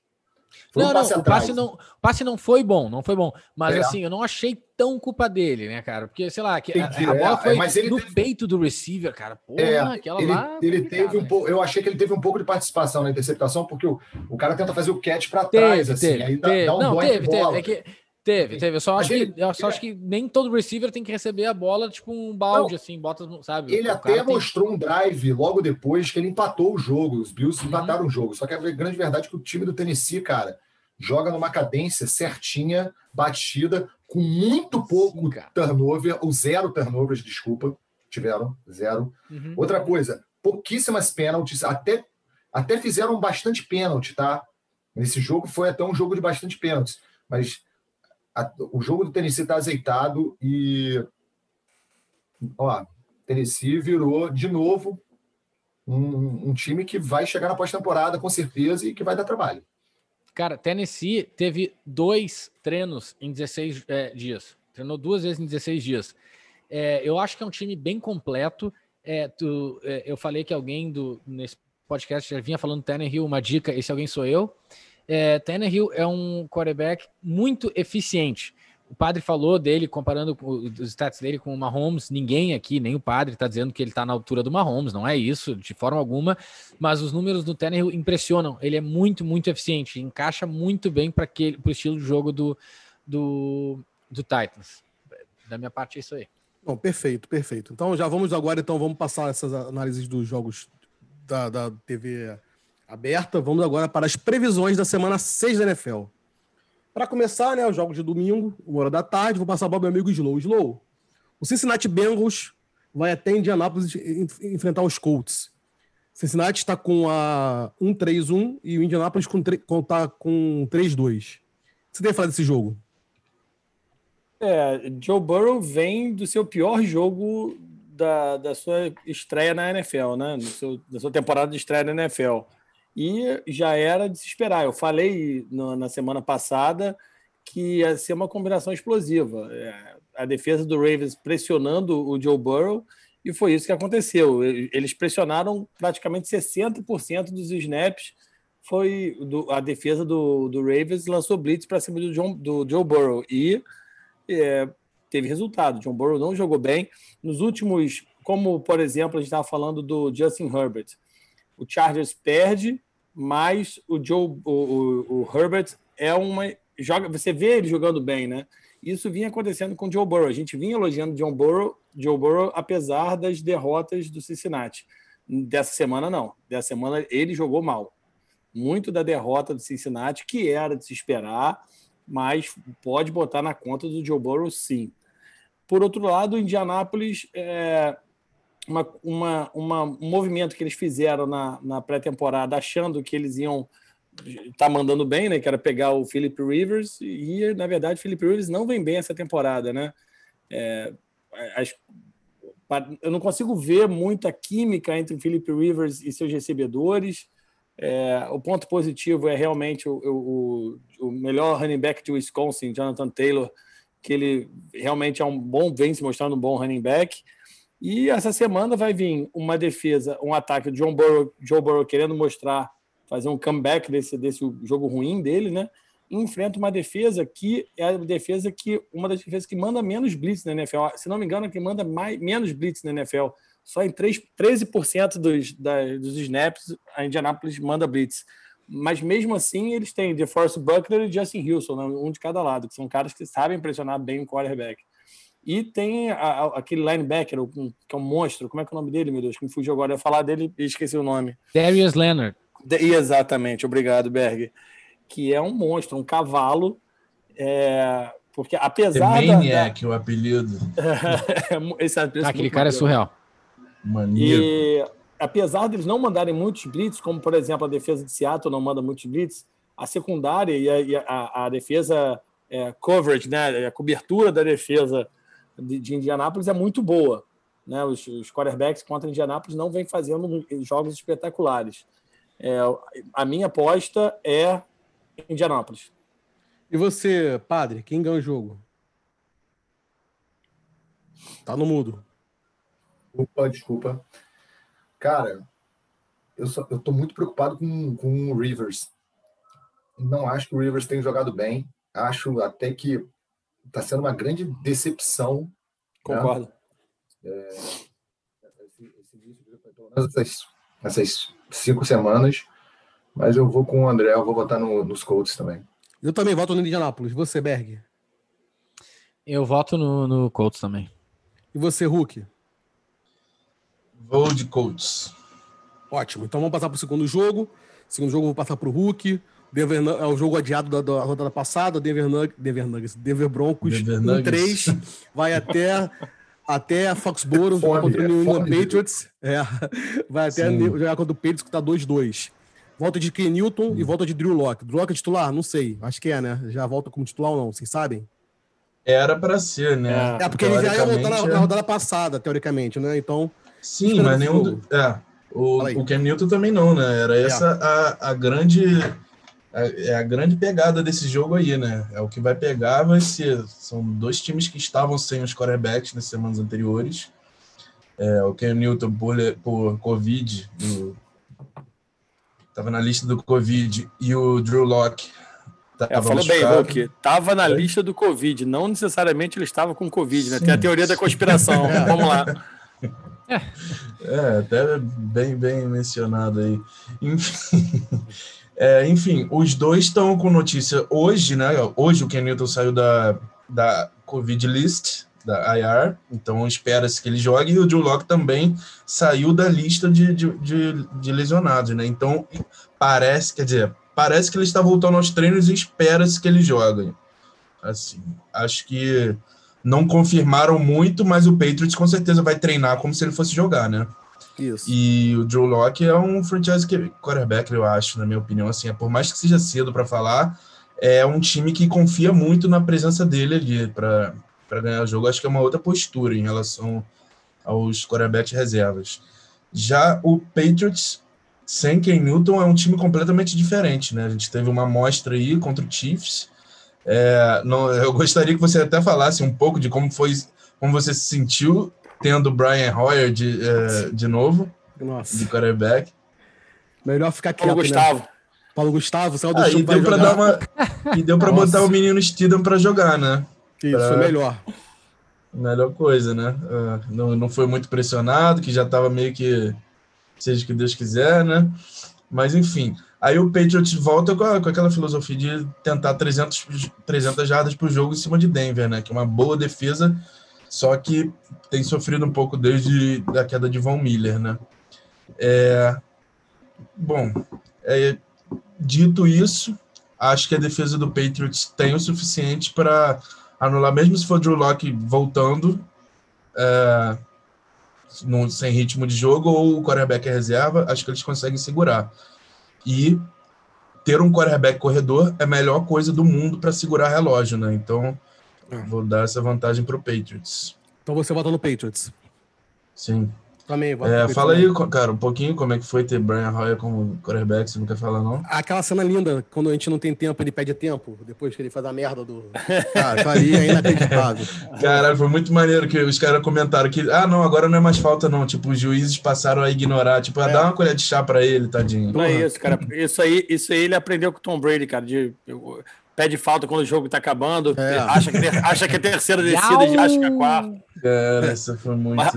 Foi não, um passe não, o passe não, passe não foi bom, não foi bom. Mas é. assim, eu não achei tão culpa dele, né, cara? Porque, sei lá, que a, a, bola é, foi mas ele no teve... peito do receiver, cara. Porra, é, aquela ele, lá. Ele teve um pouco, eu achei que ele teve um pouco de participação na interceptação, porque o, o cara tenta fazer o catch para trás, assim, teve, aí teve, dá, dá um não, teve, teve. É que, Teve, teve. Eu só acho, ele, que, eu só acho que nem todo receiver tem que receber a bola, tipo um balde, não, assim, bota, sabe? Ele até mostrou tem... um drive logo depois que ele empatou o jogo. Os Bills uhum. empataram o jogo. Só que a grande verdade é que o time do Tennessee, cara, joga numa cadência certinha, batida, com muito pouco Sim, turnover, ou zero turnovers, desculpa, tiveram, zero. Uhum. Outra coisa, pouquíssimas pênaltis, até, até fizeram bastante pênalti, tá? Nesse jogo foi até um jogo de bastante pênaltis, mas o jogo do Tennessee está azeitado e ó, Tennessee virou de novo um, um time que vai chegar na pós-temporada com certeza e que vai dar trabalho. Cara, Tennessee teve dois treinos em 16 é, dias. Treinou duas vezes em 16 dias. É, eu acho que é um time bem completo. É, tu, é, eu falei que alguém do, nesse podcast já vinha falando Tannehill, uma dica, esse alguém sou eu. É, Tannehill é um quarterback muito eficiente. o padre falou dele, comparando os stats dele com o Mahomes. Ninguém aqui, nem o padre, está dizendo que ele está na altura do Mahomes, não é isso, de forma alguma. Mas os números do Tannehill impressionam. Ele é muito, muito eficiente, encaixa muito bem para o estilo de jogo do, do, do Titans. Da minha parte, é isso aí. Bom, perfeito, perfeito. Então já vamos agora, então vamos passar essas análises dos jogos da, da TV aberta. Vamos agora para as previsões da semana 6 da NFL. Para começar, né, os jogos de domingo, uma hora da tarde, vou passar para o meu amigo Slow. Slow, o Cincinnati Bengals vai até Indianapolis enfrentar os Colts. Cincinnati está com a 1-3-1 e o Indianapolis está com 3-2. Você tem a falar desse jogo? É, Joe Burrow vem do seu pior jogo da, da sua estreia na NFL, né? Seu, da sua temporada de estreia na NFL e já era de se esperar. Eu falei no, na semana passada que ia ser uma combinação explosiva. É, a defesa do Ravens pressionando o Joe Burrow e foi isso que aconteceu. Eles pressionaram praticamente 60% dos snaps. Foi do, a defesa do, do Ravens lançou blitz para cima do, John, do Joe Burrow e é, teve resultado. John Burrow não jogou bem nos últimos, como por exemplo a gente estava falando do Justin Herbert. O Chargers perde mas o Joe, o, o, o, Herbert é uma joga, você vê ele jogando bem, né? Isso vinha acontecendo com o Joe Burrow. A gente vinha elogiando John Burrow, Joe Burrow, apesar das derrotas do Cincinnati. Dessa semana não. Dessa semana ele jogou mal. Muito da derrota do Cincinnati, que era de se esperar, mas pode botar na conta do Joe Burrow, sim. Por outro lado, o Indianápolis é, uma, uma, uma, um movimento que eles fizeram na, na pré-temporada, achando que eles iam estar tá mandando bem, né? Que era pegar o Philip Rivers, e na verdade o Philip Rivers não vem bem essa temporada, né? É, as, eu não consigo ver muita química entre o Philip Rivers e seus recebedores. É, o ponto positivo é realmente o, o, o, melhor running back de Wisconsin, Jonathan Taylor, que ele realmente é um bom, vem se mostrando um bom running back. E essa semana vai vir uma defesa, um ataque de John Burrow, Joe Burrow querendo mostrar, fazer um comeback desse, desse jogo ruim dele, né? Enfrenta uma defesa que é a defesa que uma das defesas que manda menos blitz na NFL. Se não me engano, é que manda mais, menos blitz na NFL. Só em 3, 13% dos, da, dos snaps a Indianapolis manda blitz. Mas mesmo assim, eles têm DeForest Buckner e Justin Wilson, né? um de cada lado, que são caras que sabem pressionar bem o quarterback. E tem a, a, aquele linebacker, que é um monstro. Como é que é o nome dele, meu Deus? Que me fugiu agora. Eu ia falar dele e esqueci o nome. Darius Leonard. De, exatamente, obrigado, Berg. Que é um monstro, um cavalo. É, porque apesar The Maniac, da... o apelido. <laughs> Esse apelido ah, aquele cara é surreal. Maneiro. E apesar deles não mandarem muitos blitz, como por exemplo a defesa de Seattle não manda muitos blitz, a secundária e a, e a, a defesa é, coverage, né, a cobertura da defesa de, de Indianápolis é muito boa. Né? Os, os quarterbacks contra Indianápolis não vêm fazendo jogos espetaculares. É, a minha aposta é Indianápolis. E você, padre, quem ganha o jogo? Tá no mudo. Opa, desculpa. Cara, eu, só, eu tô muito preocupado com, com o Rivers. Não acho que o Rivers tenha jogado bem. Acho até que está sendo uma grande decepção. Né? Concordo. Né? É, essas, essas cinco semanas, mas eu vou com o André, eu vou votar no, nos Colts também. Eu também voto no Indianapolis. Você, Berg? Eu voto no, no Colts também. E você, Hulk? Vou de Colts. Ótimo. Então vamos passar para o segundo jogo. Segundo jogo, eu vou passar para o Hulk. Denver, é o jogo adiado da, da rodada passada, Denver, Nug, Denver Nuggets, Denver Broncos, Denver 1 3, vai até até a Foxborough fome, contra o é New England Patriots. É, vai até jogar contra o Patriots que tá 2-2. Volta de Ken Newton e volta de Drew Locke. Drew Locke é titular? Não sei. Acho que é, né? Já volta como titular ou não? Vocês sabem? Era para ser, né? É, porque ele já ia voltar na, na, rodada passada, teoricamente, né? Então. Sim, mas nenhum. Do, é, o, o Ken Newton também não, né? Era é. essa a, a grande é, é a grande pegada desse jogo aí, né? É o que vai pegar, vai ser. São dois times que estavam sem os quarterbacks nas semanas anteriores. É, o Ken Newton por, por Covid, estava na lista do Covid, e o Drew Locke É, falou bem, Hulk. Tava na é. lista do Covid. Não necessariamente ele estava com Covid, né? Tem a teoria da conspiração. <laughs> Vamos lá. É, até bem, bem mencionado aí. Enfim, é, enfim os dois estão com notícia hoje, né? Hoje o Ken Newton saiu da, da Covid list, da IR, então espera-se que ele jogue, e o Joe Locke também saiu da lista de, de, de, de lesionados, né? Então parece, quer dizer, parece que ele está voltando aos treinos e espera-se que ele jogue. Assim, acho que não confirmaram muito, mas o Patriots com certeza vai treinar como se ele fosse jogar, né? Isso. E o Joe Locke é um franchise quarterback, eu acho, na minha opinião. Assim, é, por mais que seja cedo para falar, é um time que confia muito na presença dele ali para ganhar o jogo. Acho que é uma outra postura em relação aos quarterbacks reservas. Já o Patriots sem Ken Newton é um time completamente diferente, né? A gente teve uma amostra aí contra o Chiefs é, não, eu gostaria que você até falasse um pouco de como foi, como você se sentiu tendo Brian Hoyer de, é, de novo, Nossa. de quarterback. Melhor ficar quieto, Paulo né? Gustavo. Paulo Gustavo, saiu do ah, e deu para dar uma E deu para botar o menino Steedham para jogar, né? Isso, pra... foi melhor. Melhor coisa, né? Uh, não, não foi muito pressionado, que já estava meio que seja o que Deus quiser, né? Mas enfim, Aí o Patriots volta com, a, com aquela filosofia de tentar 300, 300 jardas por jogo em cima de Denver, né? Que é uma boa defesa, só que tem sofrido um pouco desde a queda de Von Miller, né? É, bom, é, dito isso, acho que a defesa do Patriots tem o suficiente para anular, mesmo se for Drew Locke voltando, é, no, sem ritmo de jogo, ou o quarterback é reserva, acho que eles conseguem segurar. E ter um quarterback corredor é a melhor coisa do mundo para segurar relógio, né? Então, é. vou dar essa vantagem para o Patriots. Então você vota no Patriots? Sim. Também, é, fala aí, cara, um pouquinho como é que foi ter Brian Hoyer como quarterback, você não quer falar, não? Aquela cena linda, quando a gente não tem tempo, ele pede tempo, depois que ele faz a merda do. <laughs> Cara, faria é inacreditável. Caralho, foi muito maneiro que os caras comentaram que, ah, não, agora não é mais falta, não. Tipo, os juízes passaram a ignorar, tipo, a é. dar uma colher de chá pra ele, tadinho. Não é isso, cara. Isso aí, isso aí ele aprendeu com o Tom Brady, cara, de pede falta quando o jogo tá acabando, é. acha, que, acha que é terceira <laughs> descida e acha que é quarta. Cara, essa foi muito. Mas,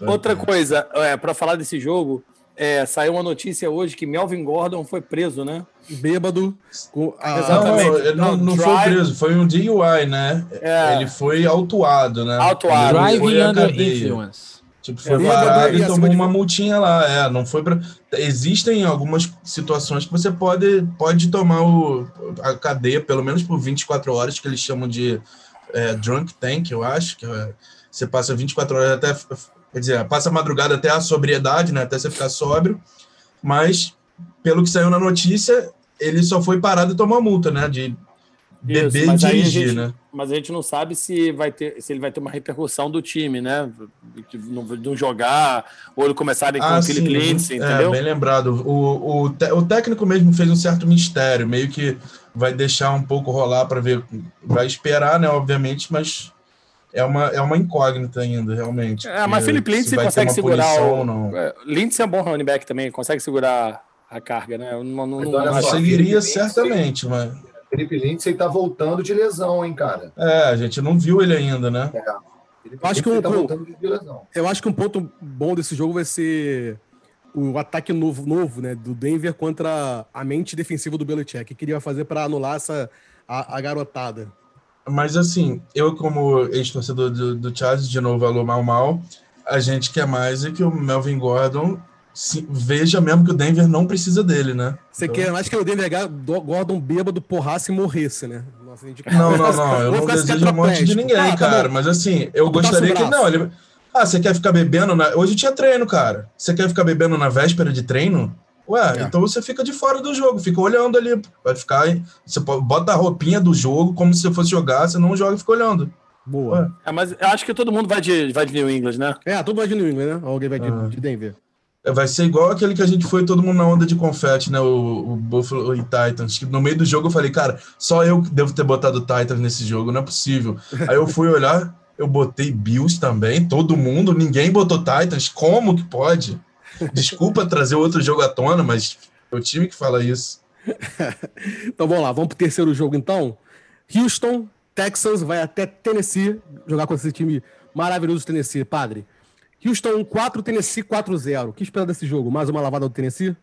Outra coisa, é, para falar desse jogo, é, saiu uma notícia hoje que Melvin Gordon foi preso, né? Bêbado. Com a... Exatamente. Não, não, não foi preso, foi um DUI, né? É. Ele foi autuado, né? Autuado. Driving under influence. Tipo, foi parado e tomou uma multinha lá. É, não foi pra... Existem algumas situações que você pode, pode tomar o, a cadeia, pelo menos por 24 horas, que eles chamam de é, drunk tank, eu acho, que é, você passa 24 horas até Quer dizer, passa a madrugada até a sobriedade, né? Até você ficar sóbrio. Mas, pelo que saiu na notícia, ele só foi parado e tomou multa, né? De beber Isso, dirigir, gente, né? Mas a gente não sabe se vai ter, se ele vai ter uma repercussão do time, né? De não jogar, ou ele começarem com ah, o Philip Lindsay, é, entendeu? bem lembrado. O, o, o técnico mesmo fez um certo mistério, meio que vai deixar um pouco rolar para ver, vai esperar, né? Obviamente, mas é uma, é uma incógnita ainda, realmente. É, mas Felipe Lindsay consegue segurar o... Não. É, Lindsay é um bom running back também, consegue segurar a carga, né? Não, não, não conseguiria certamente, mas... Felipe Lindsay tá voltando de lesão, hein, cara? É, a gente não viu ele ainda, né? É. Eu acho, que um, tá eu acho que um ponto bom desse jogo vai ser o ataque novo, novo né, do Denver contra a mente defensiva do Belichick. O que ele vai fazer para anular essa, a, a garotada? Mas assim, eu como ex-torcedor do, do Charles, de novo, alô mal mal, a gente quer mais é que o Melvin Gordon se, veja mesmo que o Denver não precisa dele, né? Você então... quer mais que o Denver Gordon bêbado porrasse e morresse, né? Nossa, não, não, não. Eu não desejo a morte de ninguém, ah, cara. Tá mas assim, eu gostaria que. Não, ele. Ah, você quer ficar bebendo? Na... Hoje tinha treino, cara. Você quer ficar bebendo na véspera de treino? Ué, é. então você fica de fora do jogo, fica olhando ali. Vai ficar. Você bota a roupinha do jogo como se fosse jogar, você não joga e fica olhando. Boa. É, mas eu acho que todo mundo vai de, vai de New England, né? É, todo mundo vai de New England, né? Alguém vai de, ah. de Denver. Vai ser igual aquele que a gente foi todo mundo na onda de confete, né? O, o Buffalo e Titans. Que no meio do jogo eu falei, cara, só eu devo ter botado Titans nesse jogo, não é possível. Aí eu fui olhar, eu botei Bills também, todo mundo, ninguém botou Titans. Como que pode? Desculpa trazer outro jogo à tona, mas é o time que fala isso. <laughs> então vamos lá, vamos pro terceiro jogo então. Houston, Texans vai até Tennessee jogar com esse time maravilhoso do Tennessee, padre. Houston 4, Tennessee 4-0. O que espera desse jogo? Mais uma lavada do Tennessee?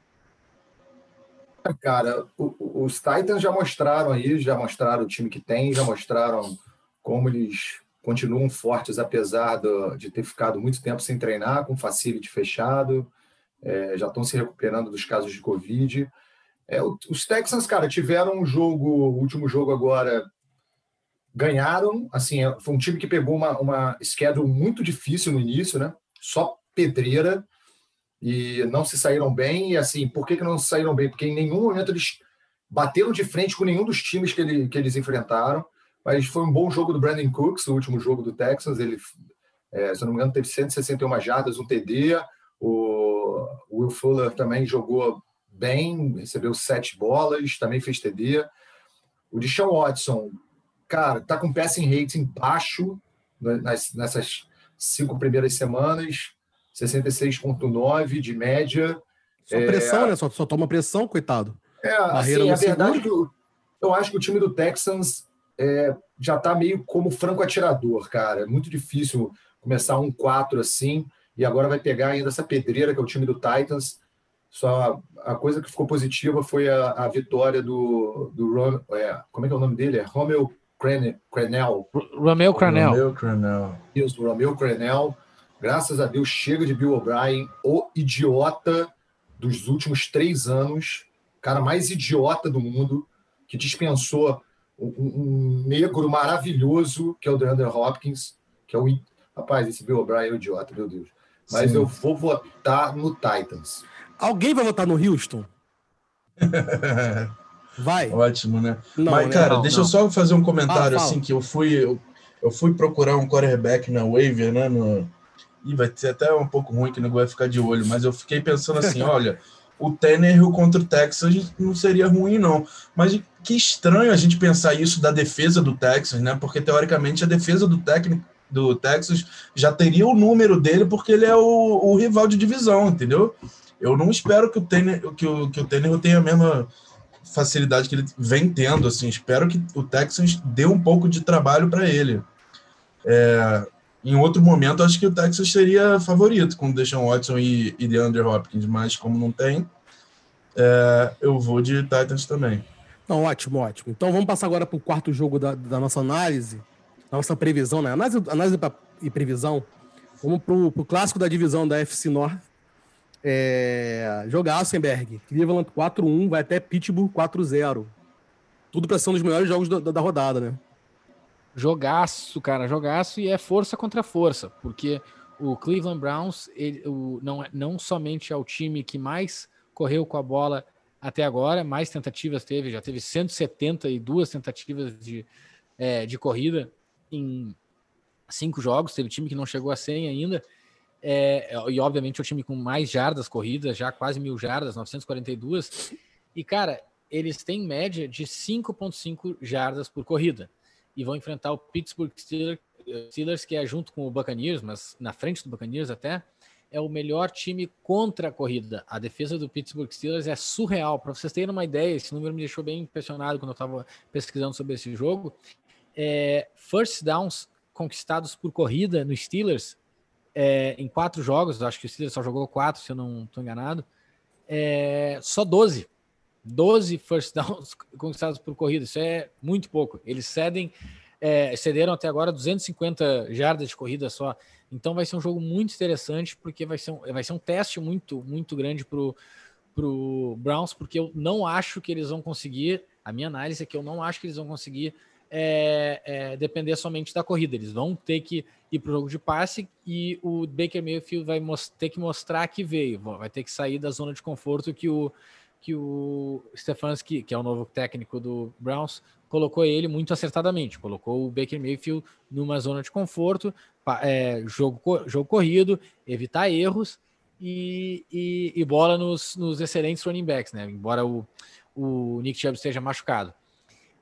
Cara, os Titans já mostraram aí, já mostraram o time que tem, já mostraram como eles continuam fortes, apesar de ter ficado muito tempo sem treinar, com facility fechado, é, já estão se recuperando dos casos de Covid. É, os Texans, cara, tiveram um jogo, o último jogo agora, ganharam. Assim, é, foi um time que pegou uma, uma schedule muito difícil no início, né? Só pedreira e não se saíram bem. E assim, por que, que não se saíram bem? Porque em nenhum momento eles bateram de frente com nenhum dos times que, ele, que eles enfrentaram. Mas foi um bom jogo do Brandon Cooks, o último jogo do Texans. Ele, é, se não me engano, teve 161 jardas, um TD. O Will Fuller também jogou bem, recebeu sete bolas, também fez TD. O Deshaun Watson, cara, tá com passing rating baixo nessas cinco primeiras semanas, 66,9 de média. Só pressão, é... né? Só, só toma pressão, coitado. É, Barreira assim, a verdade é que eu, eu acho que o time do Texans é, já está meio como franco atirador, cara. É muito difícil começar um 4 assim, e agora vai pegar ainda essa pedreira que é o time do Titans. Só a coisa que ficou positiva foi a, a vitória do, do Rom, é, como é que é o nome dele? É Romeo Crenel. Romeo Crenel. Romeo Crenel. Isso, Romeo Crenel. Graças a Deus, chega de Bill O'Brien, o idiota dos últimos três anos, cara mais idiota do mundo, que dispensou um, um negro maravilhoso, que é o DeAndre Hopkins, que é o. Rapaz, esse Bill O'Brien é um idiota, meu Deus. Mas Sim. eu vou votar no Titans. Alguém vai votar no Houston? <laughs> Vai. Ótimo, né? Não, Mas, né? cara, não, deixa não. eu só fazer um comentário ah, assim, que eu fui, eu, eu, fui procurar um quarterback na waiver, né? No... E vai ser até um pouco ruim que não vai ficar de olho, mas eu fiquei pensando assim, <laughs> olha, o Tannehill contra o Texas não seria ruim, não. Mas que estranho a gente pensar isso da defesa do Texas, né? Porque, teoricamente, a defesa do técnico do Texas já teria o número dele porque ele é o, o rival de divisão, entendeu? Eu não espero que o Tannehill, que o, que o Tannehill tenha a mesma facilidade que ele vem tendo, assim. Espero que o Texas dê um pouco de trabalho para ele. É, em outro momento, acho que o Texas seria favorito com o Deshaun Watson e, e DeAndre Hopkins, mas como não tem, é, eu vou de Titans também. Não, ótimo, ótimo. Então vamos passar agora para o quarto jogo da, da, nossa análise, nossa previsão, né? Análise, análise pra, e previsão. Vamos para o clássico da divisão da FC North. É, jogar Assenberg. Cleveland 4-1, vai até Pittsburgh 4-0. Tudo para ser um dos melhores jogos da, da rodada, né? Jogaço, cara, jogaço e é força contra força, porque o Cleveland Browns ele, o, não, é, não somente é o time que mais correu com a bola até agora, mais tentativas teve, já teve 172 tentativas de, é, de corrida em cinco jogos, teve time que não chegou a 100 ainda, é, e obviamente é o time com mais jardas corridas, já quase mil jardas, 942, e cara, eles têm média de 5.5 jardas por corrida e vão enfrentar o Pittsburgh Steelers, que é junto com o Buccaneers, mas na frente do Buccaneers até, é o melhor time contra a corrida. A defesa do Pittsburgh Steelers é surreal. Para vocês terem uma ideia, esse número me deixou bem impressionado quando eu estava pesquisando sobre esse jogo. É, first downs conquistados por corrida no Steelers é, em quatro jogos, acho que o Steelers só jogou quatro, se eu não estou enganado, é, só 12. 12 first <laughs> downs conquistados por corrida, isso é muito pouco. Eles cedem, é, cederam até agora 250 jardas de corrida só. Então vai ser um jogo muito interessante, porque vai ser um, vai ser um teste muito, muito grande para o Browns, porque eu não acho que eles vão conseguir. A minha análise é que eu não acho que eles vão conseguir é, é, depender somente da corrida. Eles vão ter que ir para o jogo de passe e o Baker Mayfield vai ter que mostrar que veio, vai ter que sair da zona de conforto que o que o Stefanski, que é o novo técnico do Browns, colocou ele muito acertadamente. Colocou o Baker Mayfield numa zona de conforto, é, jogo, jogo corrido, evitar erros e, e, e bola nos, nos, excelentes running backs, né? Embora o, o Nick Chubb esteja machucado.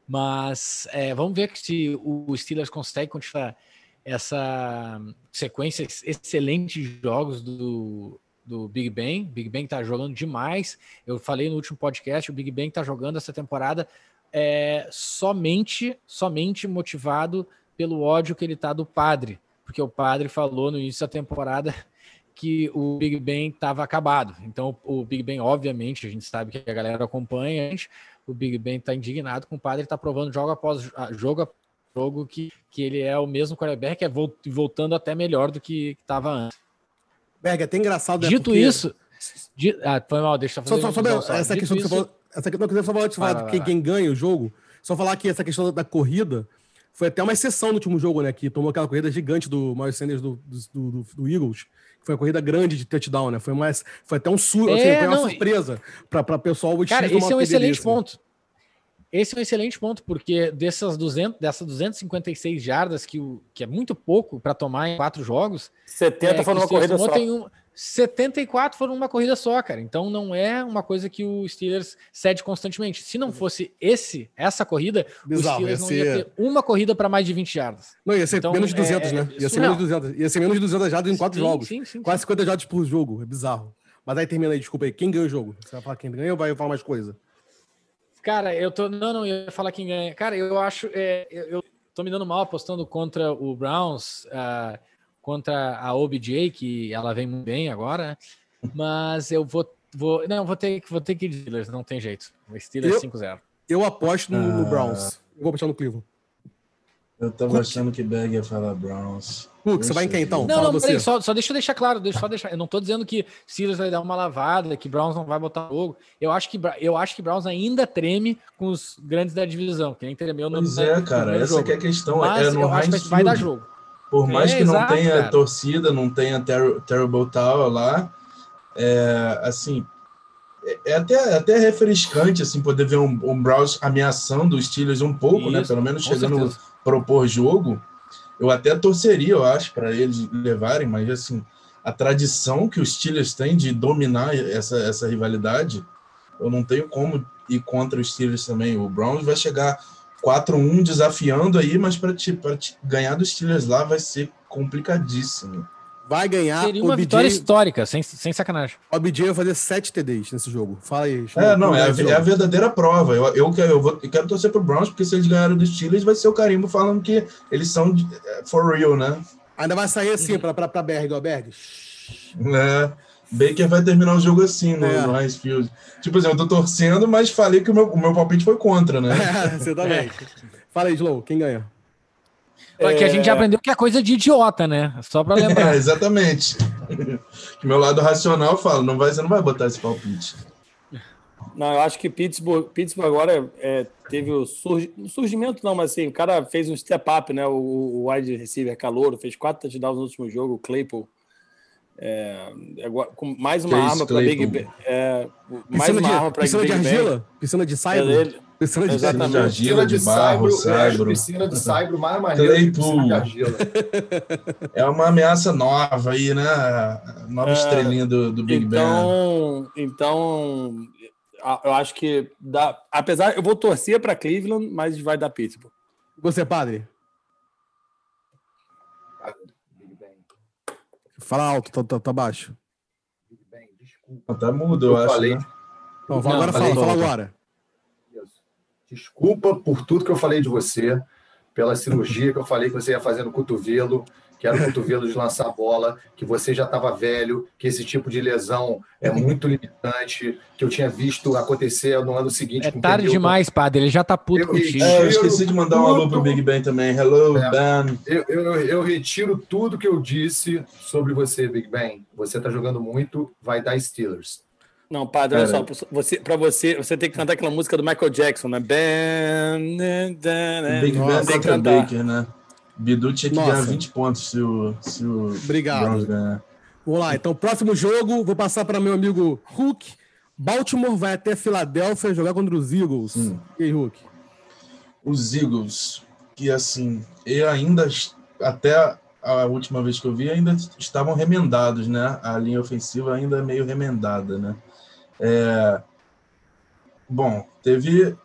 Mas é, vamos ver se o Steelers consegue continuar essa sequência excelente de jogos do, do Big Ben. Big Ben tá jogando demais. Eu falei no último podcast, o Big Ben tá jogando essa temporada é, somente, somente motivado pelo ódio que ele tá do padre, porque o padre falou no início da temporada <laughs> que o Big Ben estava acabado. Então, o Big Ben, obviamente, a gente sabe que a galera acompanha, a gente, o Big Ben está indignado com o padre, está provando jogo após jogo após jogo que, que ele é o mesmo quarterback, é voltando até melhor do que estava antes. Berg, é até engraçado. Né, Dito porque... isso, di... ah, foi mal, deixa eu fazer só, só, só, essa questão isso... que você falou, essa questão que você falou, de falar de quem, ganha o jogo, só falar que essa questão da corrida foi até uma exceção no último jogo, né, que tomou aquela corrida gigante do Miles Sanders do, do, do, do Eagles, foi uma corrida grande de touchdown, né? Foi mais, foi até um sur, assim, é, assim, foi uma não, surpresa para o pessoal. Cara, esse é um excelente desse, ponto. Esse é um excelente ponto, porque dessas, 200, dessas 256 jardas, que, o, que é muito pouco para tomar em quatro jogos. 70 é, foram uma corrida só. Tem um, 74 foram uma corrida só, cara. Então não é uma coisa que o Steelers cede constantemente. Se não fosse esse, essa corrida, Bizarro, o Steelers não ia ter uma corrida para mais de 20 jardas. Não, ia ser então, menos de 200, é, né? Ia ser menos de 200. Ia ser menos de 200 jardas em quatro sim, jogos. Sim, sim, Quase 50 jardas por jogo. É bizarro. Mas aí termina aí, desculpa aí. Quem ganhou o jogo? Você vai falar quem ganhou ou vai falar mais coisa? Cara, eu tô. Não, não, eu ia falar quem ganha. Cara, eu acho. É, eu, eu tô me dando mal apostando contra o Browns. Uh, contra a OBJ, que ela vem muito bem agora, né? mas eu vou, vou não, vou ter, vou ter que ir Steelers, não tem jeito. Steelers 5-0. Eu aposto no, no ah. Browns. Eu vou apostar no Cleveland. Eu tava Cook. achando que Berg ia falar Browns. Cook, você vai em quem então? Não, Fala não, peraí, só, só deixa eu deixar claro, deixa só deixar. Eu não tô dizendo que Steelers vai dar uma lavada, que Browns não vai botar fogo. Eu acho que eu acho que Browns ainda treme com os grandes da divisão, que nem tremeu no Pois é, cara, essa é a questão. Mas é no eu acho que vai dar jogo. Por mais é, que exato, não tenha cara. torcida, não tenha ter Terrible Tower lá, é, assim, é, é até, é até refrescante assim, poder ver um, um Browns ameaçando os Steelers um pouco, né? Isso, né? Pelo menos chegando a propor jogo. Eu até torceria, eu acho, para eles levarem, mas assim, a tradição que os Steelers têm de dominar essa, essa rivalidade, eu não tenho como ir contra os Steelers também. O Browns vai chegar 4-1 desafiando aí, mas para te, te ganhar dos Steelers lá vai ser complicadíssimo. Vai ganhar. Seria uma OBJ... vitória histórica, sem, sem sacanagem. O OBJ vai fazer 7 TDs nesse jogo. Fala aí. É, não, é a, é a, verdadeira prova. Eu, eu, quero, eu, vou, eu quero torcer pro Browns, porque se eles ganharem dos Steelers, vai ser o carimbo falando que eles são de, é, for real, né? Ainda vai sair assim para pra, pra Berg, ó, Berg. É. Baker vai terminar o jogo assim no, é. no Heinz Field. Tipo assim, eu tô torcendo, mas falei que o meu, o meu palpite foi contra, né? <laughs> É, você também. Fala aí, Slow, quem ganha? É... Que a gente já aprendeu que é coisa de idiota, né? Só para <laughs> lembrar. É, exatamente. <laughs> meu lado racional fala, não vai, você não vai botar esse palpite. Não, eu acho que Pittsburgh, Pittsburgh agora é, teve o surg, surgimento, não, mas assim, o cara fez um step up, né? O, o wide receiver calouro, fez quatro touchdowns no último jogo, o Claypool é, com mais uma arma para Big Ben. É, mais uma de, arma para Big de argila? Piscina de saibro? É piscina de, Exatamente. de argila, de, de barro, saibro. Piscina de saibro, mais maneira piscina de argila. <laughs> É uma ameaça nova aí, né? Nova é, estrelinha do, do Big então, Ben. Então, eu acho que dá. Apesar, eu vou torcer para Cleveland, mas vai dar Pittsburgh. Você, padre? Fala alto, tá, tá, tá baixo. Bem, desculpa. Tá mudo, eu, eu acho. Falei... Né? Não, agora falei, fala, fala agora. Desculpa por tudo que eu falei de você, pela cirurgia que eu falei que você ia fazer no cotovelo, que era o cotovelo de lançar bola, que você já estava velho, que esse tipo de lesão é muito limitante, que eu tinha visto acontecer no ano seguinte. É tarde demais, padre, ele já tá puto eu contigo. É, eu esqueci de mandar um alô pro Big Ben também. Hello, é, Ben. Eu, eu, eu, retiro tudo que eu disse sobre você, Big Ben. Você tá jogando muito, vai dar Steelers. Não, padre, olha só, você, pra você, você tem que cantar aquela música do Michael Jackson, né? Ben, Big Ben contra Baker, né? Bidu tinha que Nossa. ganhar 20 pontos se o, se o Obrigado. Browns ganhar. Vamos lá, então, próximo jogo, vou passar para meu amigo Hulk. Baltimore vai até Filadélfia jogar contra os Eagles. Hum. E aí, Hulk? Os Eagles, que assim, eu ainda, até a última vez que eu vi, ainda estavam remendados, né? A linha ofensiva ainda é meio remendada, né? É... Bom, teve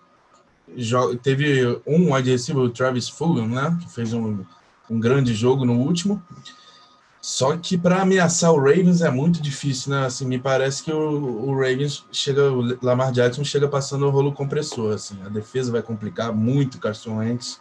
teve um wide receiver, o Travis Fulgham, né, que fez um, um grande jogo no último. Só que para ameaçar o Ravens é muito difícil, né? Assim, me parece que o, o, Ravens chega, o Lamar Jackson chega passando o rolo compressor. Assim, a defesa vai complicar muito Carson Wentz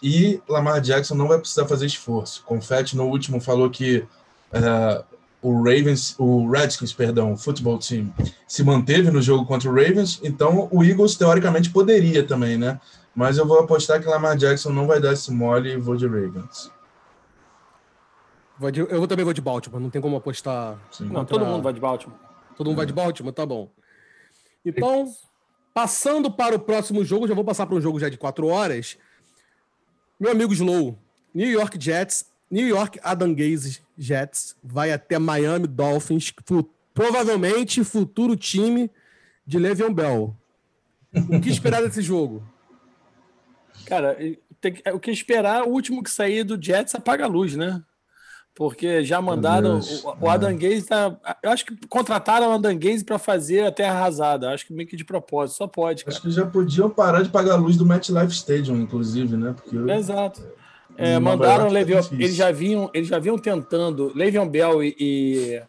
e Lamar Jackson não vai precisar fazer esforço. Confetti no último falou que uh, o Ravens, o Redskins, perdão, o football team se manteve no jogo contra o Ravens, então o Eagles teoricamente poderia também, né? Mas eu vou apostar que Lamar Jackson não vai dar esse mole e vou de Ravens. Vou de, eu também vou de Baltimore, não tem como apostar. Não, todo mundo vai de Baltimore. Todo mundo vai de Baltimore, tá bom. Então, passando para o próximo jogo, já vou passar para um jogo já de quatro horas. Meu amigo Slow, New York Jets, New York Adam Gaze Jets vai até Miami Dolphins, provavelmente futuro time de Le'Veon Bell. O que esperar desse jogo? Cara, tem, o que esperar, o último que sair do Jets apaga a luz, né? porque já mandaram. O, o Adam Gaze tá. Eu acho que contrataram o Adam Gaze para fazer a terra arrasada. Acho que meio que de propósito, só pode. Cara. Acho que já podiam parar de pagar a luz do MetLife Stadium, inclusive, né? Porque Exato. É, mandaram Levion, eles já vinham, eles já vinham tentando. Le'Veon Bell e, e,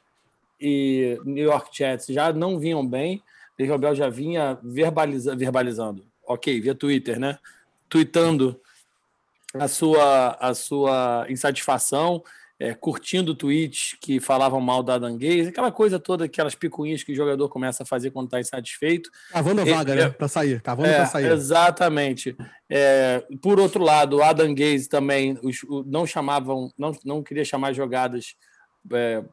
e, New York Jets já não vinham bem. Le'Veon Bell já vinha verbaliza, verbalizando, ok, via Twitter, né? Tweetando a sua, a sua insatisfação é, curtindo tweets que falavam mal da Adanguês, aquela coisa toda, aquelas picuinhas que o jogador começa a fazer quando está insatisfeito. Cavando a vaga, né? Para sair. Cavando é, para sair. Exatamente. É, por outro lado, Adam Gaze também os, não chamavam, não, não queria chamar jogadas é,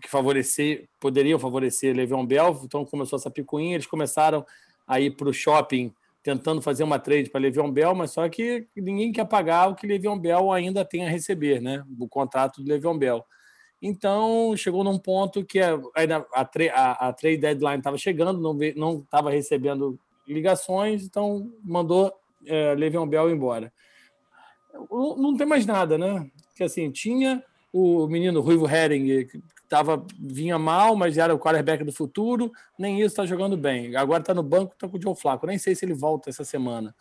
que favorecer, poderiam favorecer Le'Veon Bell, então começou essa picuinha, eles começaram a ir para o shopping tentando fazer uma trade para Le'Veon Bell, mas só que ninguém quer pagar o que Le'Veon Bell ainda tem a receber, né? O contrato do Le'Veon Bell. Então, chegou num ponto que a, a, a, a trade deadline estava chegando, não estava recebendo ligações, então mandou é, Le'Veon Bell embora. Não, não tem mais nada, né? Que assim, tinha o menino Ruivo Herring, tava, vinha mal, mas era o quarterback do futuro, nem isso está jogando bem. Agora está no banco, está com o Joe Flaco. Nem sei se ele volta essa semana.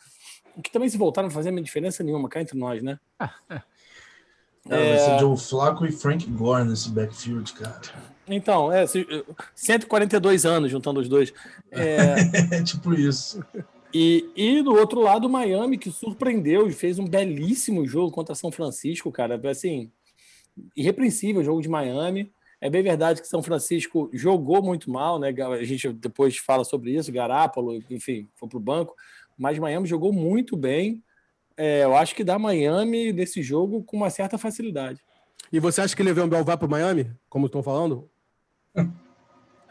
O que também se voltar não fazia diferença nenhuma, cá entre nós, né? <laughs> É, vai ser Joe Flaco e Frank Gore nesse backfield, cara. Então, é 142 anos juntando os dois. <laughs> É, tipo isso. E, e do outro lado, o Miami, que surpreendeu e fez um belíssimo jogo contra São Francisco, cara. Assim, irrepreensível o jogo de Miami. É bem verdade que São Francisco jogou muito mal, né? A gente depois fala sobre isso, Garápolo, enfim, foi para o banco, mas Miami jogou muito bem. É, eu acho que dá Miami nesse jogo com uma certa facilidade. E você acha que Le'Veon Bell vai para Miami, como estão falando?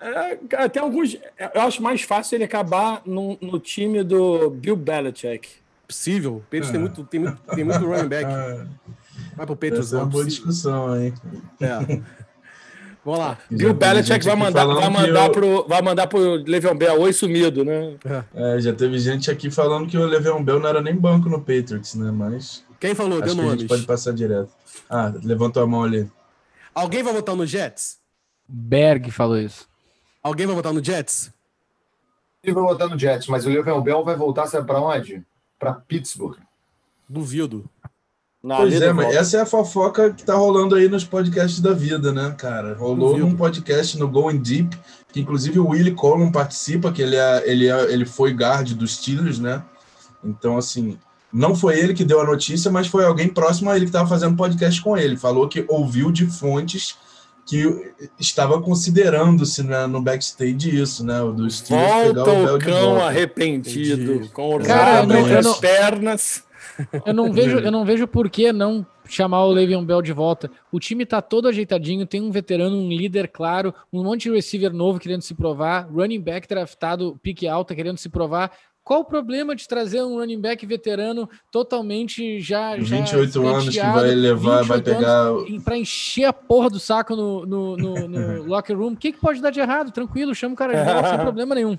É, tem alguns. Eu acho mais fácil ele acabar no, no time do Bill Belichick. Possível. Eles é. tem muito, tem muito, tem muito running back. <laughs> Vai pro Patriots. Essa é uma boa discussão, hein? É. Vamos lá. Bill Belichick vai mandar, vai mandar, eu... pro, vai mandar pro Le'Veon Bell, oi sumido, né? É, já teve gente aqui falando que o Le'Veon Bell não era nem banco no Patriots, né? Mas. Quem falou? Deu nomes. A gente pode passar direto. Ah, levantou a mão ali. Alguém vai votar no Jets? Berg falou isso. Alguém vai votar no Jets? Eu vou votar no Jets, mas o Le'Veon Bell vai voltar, sabe para onde? Para Pittsburgh. Duvido. Na pois é, mas essa é a fofoca que tá rolando aí nos podcasts da vida, né, cara? Rolou num podcast no Going Deep, que inclusive o Willie Coleman participa, que ele, é, ele, é, ele foi guard dos Steelers, né? Então, assim, não foi ele que deu a notícia, mas foi alguém próximo a ele que estava fazendo podcast com ele. Falou que ouviu de fontes que estava considerando-se né, no backstage isso, né? O do Steelers volta o, o cão arrependido, Entendi. com o Cara, nas pernas. Eu não <laughs> vejo, eu não vejo por que não chamar o Le'Veon Bell de volta. O time tá todo ajeitadinho, tem um veterano, um líder claro, um monte de receiver novo querendo se provar, running back draftado, pique alta querendo se provar. Qual o problema de trazer um running back veterano totalmente já. 28 já anos que vai levar, vai pegar. Para encher a porra do saco no, no, no, no <laughs> locker room. O que, que pode dar de errado? Tranquilo, chama o cara de volta sem <laughs> problema nenhum.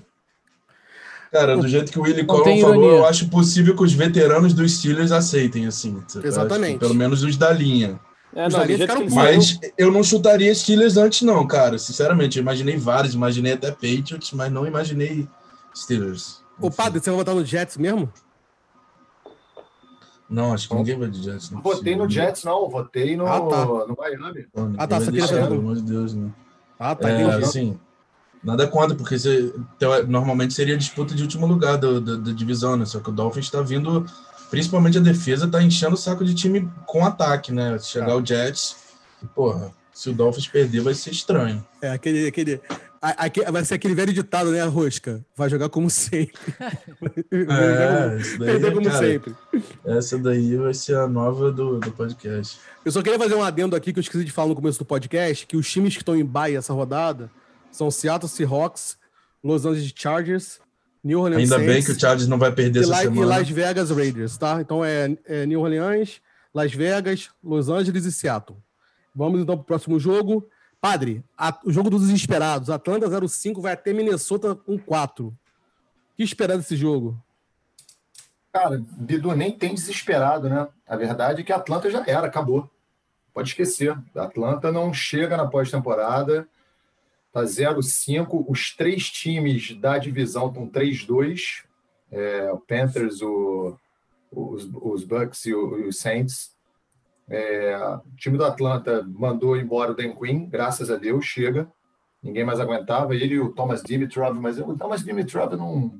Cara, do jeito que o Willie Collins falou, ironia. eu acho possível que os veteranos dos Steelers aceitem, assim. Exatamente. pelo menos os da linha. É, não, ficaram mas eu não chutaria Steelers antes, não, cara. Sinceramente, eu imaginei vários, imaginei até Patriots, mas não imaginei Steelers. Ô, padre, você vai votar no Jets mesmo? Não, acho que ninguém vai de Jets. Não votei no Jets, não. Votei no, ah, tá. no Miami. ah, tá. Só queria. Pelo amor de Deus, né? Ah, tá. É, assim, nada contra, porque você, normalmente seria disputa de último lugar da, da, da divisão, né? Só que o Dolphins está vindo, principalmente a defesa, tá enchendo o saco de time com ataque, né? Se chegar é. o Jets, porra, se o Dolphins perder vai ser estranho. É, aquele, aquele, vai ser aquele velho ditado, né, Rosca? Vai jogar como sempre. <laughs> É, isso daí, Perder como cara, sempre. Essa daí vai ser a nova do, do podcast. Eu só queria fazer um adendo aqui que eu esqueci de falar no começo do podcast, que os times que estão em baia essa rodada são Seattle Seahawks, Los Angeles Chargers, New Orleans Ainda Saints, bem que o Chargers não vai perder essa semana. E Las Vegas Raiders, tá? Então é, é New Orleans, Las Vegas, Los Angeles e Seattle. Vamos então para o próximo jogo. Padre, a, o jogo dos desesperados. Atlanta 05 vai até Minnesota com 4. O que esperar desse jogo? Cara, Bidu nem tem desesperado, né? A verdade é que a Atlanta já era, acabou. Pode esquecer. A Atlanta não chega na pós-temporada. Tá 0-5. Os três times da divisão estão 3-2. É, o Panthers, o, os, os Bucks e, o, e os Saints. É, o time do Atlanta mandou embora o Dan Quinn, graças a Deus, chega. Ninguém mais aguentava. Ele e o Thomas Dimitrov, mas o Thomas Dimitrov não,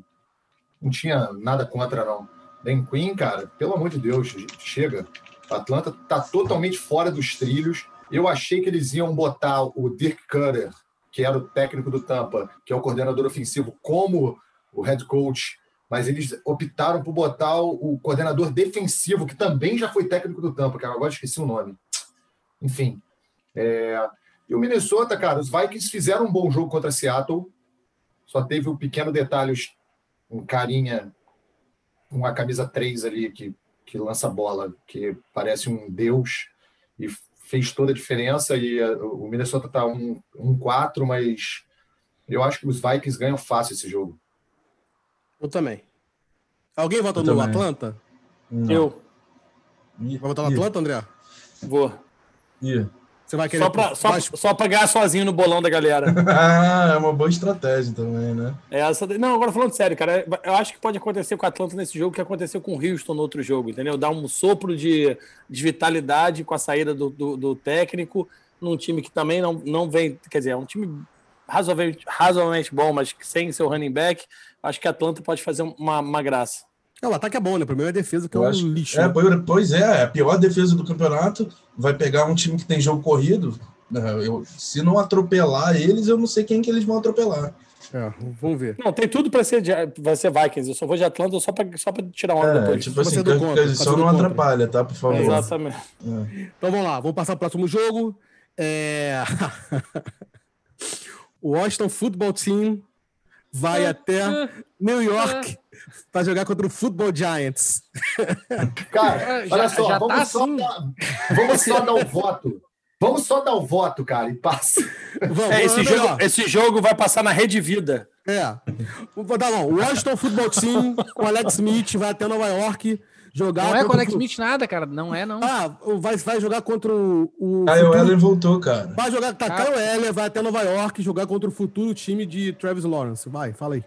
não tinha nada contra, não. Dan Quinn, cara, pelo amor de Deus, chega. O Atlanta tá totalmente fora dos trilhos. Eu achei que eles iam botar o Dirk Cutter, que era o técnico do Tampa, que é o coordenador ofensivo, como o head coach mas eles optaram por botar o, coordenador defensivo, que também já foi técnico do Tampa, que agora esqueci o nome. Enfim. É... E o Minnesota, cara, os Vikings fizeram um bom jogo contra Seattle, só teve um pequeno detalhe, um carinha com a camisa 3 ali, que, que lança bola, que parece um deus, e fez toda a diferença, e a, o Minnesota tá 1-4, um, um mas eu acho que os Vikings ganham fácil esse jogo. Eu também. Alguém vota eu no também. Atlanta? Não. Eu. Vai votar no Atlanta, André? Vou. Yeah. Você vai querer. Só pra, só, só pra ganhar sozinho no bolão da galera. <laughs> ah, é uma boa estratégia também, né? É essa... Não, agora falando sério, cara, eu acho que pode acontecer com o Atlanta nesse jogo que aconteceu com o Houston no outro jogo, entendeu? Dar um sopro de, de vitalidade com a saída do, do, do técnico num time que também não, não vem. Quer dizer, é um time razoavelmente, razoavelmente bom, mas sem seu running back, acho que a Atlanta pode fazer uma, uma graça. É, o ataque é bom, né? O problema é a defesa, que eu é um acho... lixo. É, pois é, é a pior defesa do campeonato. Vai pegar um time que tem jogo corrido. Né? Eu, se não atropelar eles, eu não sei quem que eles vão atropelar. É, vamos ver. Não, tem tudo para ser, vai ser Vikings. Eu só vou de Atlanta só para só tirar uma é, depois. Tipo assim, contra, só não atrapalha, tá? Por favor. É, exatamente. É. Então vamos lá, vamos passar para o próximo jogo. É... <laughs> o Washington Football Team vai até New York para jogar contra o Football Giants. <laughs> Cara, olha só, já vamos, tá só assim. dar, vamos só dar o voto. Vamos só dar o voto, cara, e passa. Vamos, é, esse, jogo, esse jogo vai passar na Rede Vida. É. Tá bom. O Washington Football Team com Alex Smith vai até Nova York jogar. Não é com o Alex Smith nada, cara. Não é, não. Ah, vai, vai jogar contra o. o Kyle Eller voltou, cara. Vai jogar. Tá, ah. Kyle Eller vai até Nova York jogar contra o futuro time de Travis Lawrence. Vai, fala aí.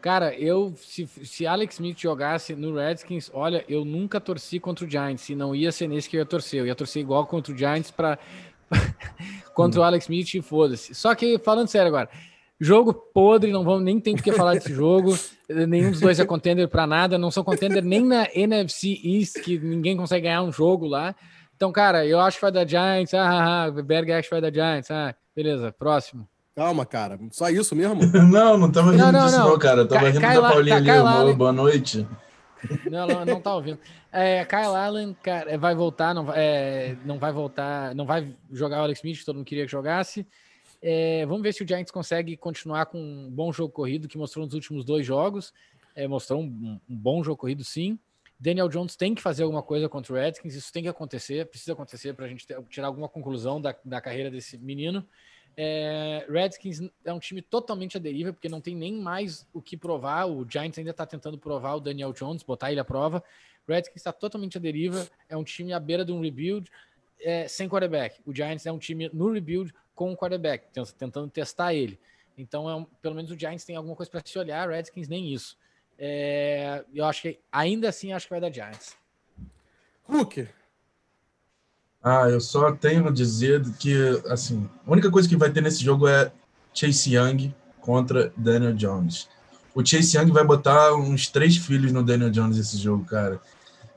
Cara, eu se, se Alex Smith jogasse no Redskins, olha, eu nunca torci contra o Giants e não ia ser nesse que eu ia torcer. Eu ia torcer igual contra o Giants para <laughs> contra hum. o Alex Smith e foda-se. Só que falando sério agora, Jogo podre, não vamos nem tem que falar desse jogo. <laughs> Nenhum dos dois é contender para nada, não são contender nem na NFC East, que ninguém consegue ganhar um jogo lá. Então, cara, eu acho que vai dar Giants. Ah, ah, ah Berg acha que vai dar Giants. Ah, beleza, próximo. Calma, cara. Só isso mesmo? <laughs> não, não tava rindo não, não, disso, não, não cara. Eu tava Ca rindo Kyle da Paulinha ali. Allen... Boa noite. Não, não, não tá ouvindo. É, Kyle Allen, cara, vai voltar, não, é, não vai voltar, não vai jogar o Alex Smith, todo mundo queria que jogasse. É, vamos ver se o Giants consegue continuar com um bom jogo corrido que mostrou nos últimos dois jogos. É, mostrou um, um, bom jogo corrido, sim. Daniel Jones tem que fazer alguma coisa contra o Redskins, isso tem que acontecer, precisa acontecer para a gente ter, tirar alguma conclusão da, da carreira desse menino. É, Redskins é um time totalmente à deriva, porque não tem nem mais o que provar. O Giants ainda está tentando provar o Daniel Jones, botar ele à prova. Redskins está totalmente à deriva, é um time à beira de um rebuild, é, sem quarterback. O Giants é um time no rebuild com o quarterback, tentando testar ele. Então, é um, pelo menos o Giants tem alguma coisa para se olhar, Redskins nem isso. É, eu acho que ainda assim acho que vai dar Giants. Hulk. Ah, eu só tenho a dizer que, assim, a única coisa que vai ter nesse jogo é Chase Young contra Daniel Jones. O Chase Young vai botar uns três filhos no Daniel Jones esse jogo, cara.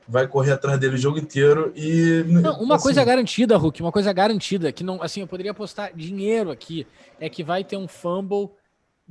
Vai correr atrás dele o jogo inteiro e. Não, uma assim, coisa garantida, Hulk, uma coisa garantida, que não, assim, eu poderia apostar dinheiro aqui, é que vai ter um fumble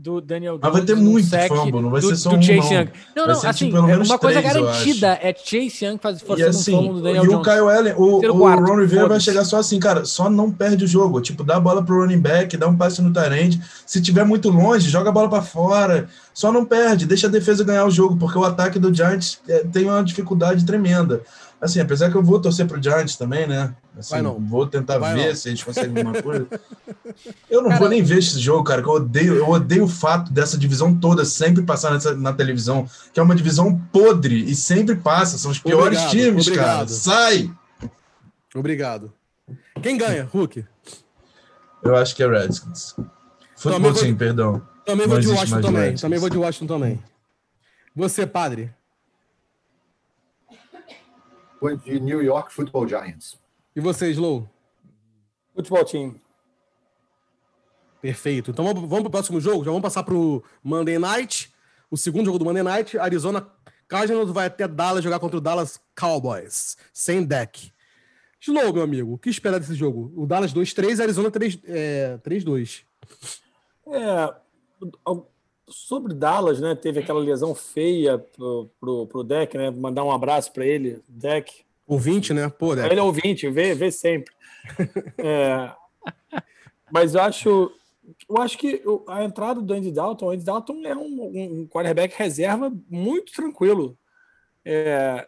do Daniel Jones. Mas vai ter muito fumble, não vai do, ser só do um, Chase não. Young. Não, não, assim, uma três, coisa garantida é Chase Young faz, fazendo assim, um fumble do Daniel e Jones. E o Kyle Allen, o, o, o Ron Rivera vai chegar só assim, cara, só não perde o jogo. Tipo, dá a bola pro running back, dá um passe no tarente. Se tiver muito longe, joga a bola para fora. Só não perde, deixa a defesa ganhar o jogo, porque o ataque do Giants é, tem uma dificuldade tremenda. Assim, apesar que eu vou torcer pro Giants também, né? Assim, vou tentar Vai ver não. se eles conseguem alguma coisa. <laughs> Eu não cara, vou nem ver esse jogo, cara, que eu odeio, eu odeio o fato dessa divisão toda sempre passar nessa, na televisão, que é uma divisão podre e sempre passa, são os piores obrigado, times, obrigado. cara. Sai! Obrigado. Quem ganha, Hulk? Eu acho que é Redskins. Futebol Team, perdão. Também vou de Washington também. Redskins. Também vou de Washington também. Você, padre? Foi de New York Football Giants. E você, Slow? Futebol Team. Perfeito. Então vamos, vamos para o próximo jogo. Já vamos passar para o Monday Night. O segundo jogo do Monday Night. Arizona Cardinals vai até Dallas jogar contra o Dallas Cowboys. Sem deck. Slow, meu amigo. O que espera desse jogo? O Dallas 2-3, Arizona 3-2. É, é, sobre Dallas, né? Teve aquela lesão feia pro, pro, pro Deck, né? Mandar um abraço para ele, Deck. Ouvinte, né? Pô, Deck. Ele é ouvinte, vê, vê sempre. <laughs> é, mas eu acho, eu acho que a entrada do Andy Dalton, o Andy Dalton é um, um quarterback reserva muito tranquilo. É,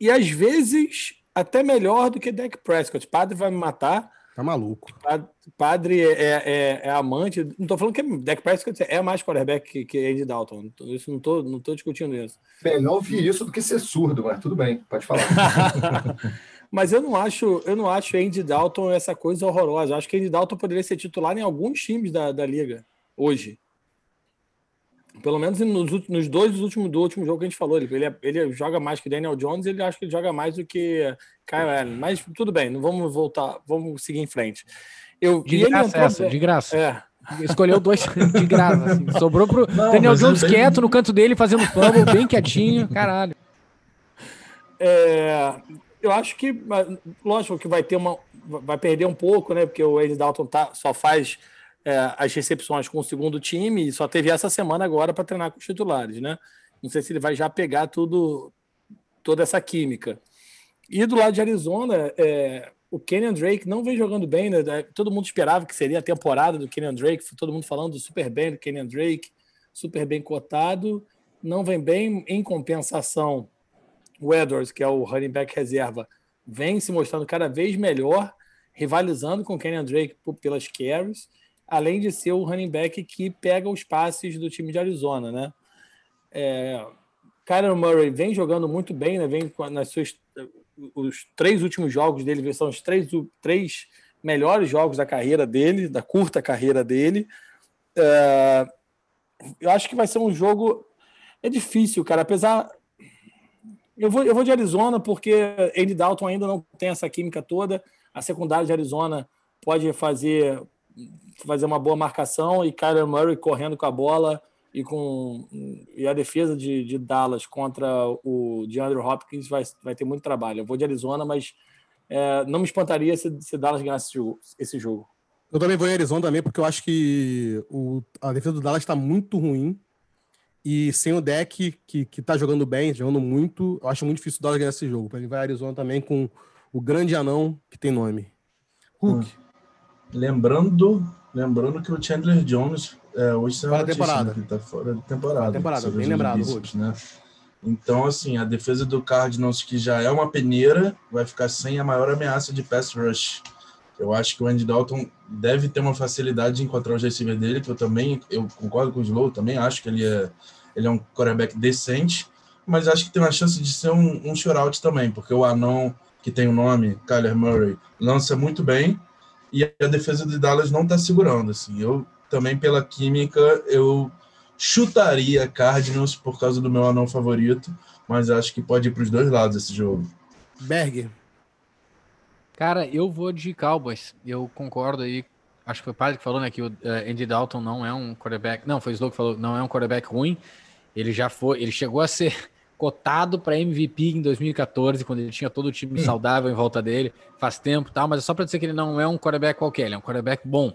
e às vezes até melhor do que Dak Prescott. Padre vai me matar. Tá maluco. Padre, padre é, é, é, amante. Não tô falando que Dak Prescott é mais quarterback que, que Andy Dalton. Isso não tô, não tô discutindo isso. Melhor ouvir isso do que ser surdo, mas tudo bem, pode falar. <laughs> mas eu não acho, eu não acho Andy Dalton essa coisa horrorosa. Eu acho que Andy Dalton poderia ser titular em alguns times da, da liga hoje. Pelo menos nos, nos dois do último, do último jogo que a gente falou. Ele, ele, ele joga mais que Daniel Jones, ele acha que ele joga mais do que Kyle Allen. Mas tudo bem, não vamos voltar, vamos seguir em frente. Eu, de graça essa, de graça. É. Escolheu dois <laughs> de graça. Assim. Sobrou pro não, Daniel Jones bem... quieto no canto dele, fazendo fumble, bem quietinho. Caralho. É, eu acho que, lógico que vai ter uma. Vai perder um pouco, né? Porque o Andy Dalton tá, só faz é, as recepções com o segundo time e só teve essa semana agora para treinar com os titulares, né? Não sei se ele vai já pegar tudo, toda essa química. E do lado de Arizona, é, o Kenyon Drake não vem jogando bem, né? Todo mundo esperava que seria a temporada do Kenyon Drake, todo mundo falando super bem do Kenyon Drake, super bem cotado, não vem bem. Em compensação, o Edwards, que é o running back reserva, vem se mostrando cada vez melhor, rivalizando com o Kenyon Drake pelas carries além de ser o running back que pega os passes do time de Arizona, né? É, Kyler Murray vem jogando muito bem, né? Vem nas suas os três últimos jogos dele são os três, três melhores jogos da carreira dele, da curta carreira dele. É, eu acho que vai ser um jogo é difícil, cara. Apesar eu vou, eu vou de Arizona porque Andy Dalton ainda não tem essa química toda. A secundária de Arizona pode fazer fazer uma boa marcação e Kyler Murray correndo com a bola e com e a defesa de, de Dallas contra o DeAndre Hopkins vai, vai ter muito trabalho. Eu vou de Arizona, mas é, não me espantaria se, se Dallas ganhasse esse jogo, esse jogo. Eu também vou em Arizona também, porque eu acho que o, a defesa do Dallas está muito ruim. E sem o deck, que, que tá jogando bem, jogando muito, eu acho muito difícil o Dallas ganhar esse jogo. Ele vai a Arizona também com o grande anão que tem nome. Hulk. Hum. Lembrando Lembrando que o Chandler Jones é, hoje saiu fora temporada. que tá fora da temporada. temporada, bem lembrado, Ruth. né? Então, assim, a defesa do Cardinals, que já é uma peneira, vai ficar sem a maior ameaça de pass rush. Eu acho que o Andy Dalton deve ter uma facilidade de encontrar o receiver dele, que eu também, eu concordo com o Slow, também acho que ele é, ele é um quarterback decente, mas acho que tem uma chance de ser um, um shootout também, porque o anão, que tem o nome, Kyler Murray, lança muito bem, e a defesa de Dallas não está segurando. Assim. Eu também, pela química, eu chutaria Cardinals por causa do meu anão favorito, mas acho que pode ir para os dois lados esse jogo. Berg. Cara, eu vou de Cowboys. Eu concordo aí. Acho que foi o Padre que falou, né? Que o uh, Andy Dalton não é um quarterback. Não, foi o Slow que falou, não é um quarterback ruim. Ele já foi, ele chegou a ser <laughs> cotado para MVP em 2014, quando ele tinha todo o time hum. saudável em volta dele, faz tempo tal, mas é só para dizer que ele não é um quarterback qualquer, ele é um quarterback bom.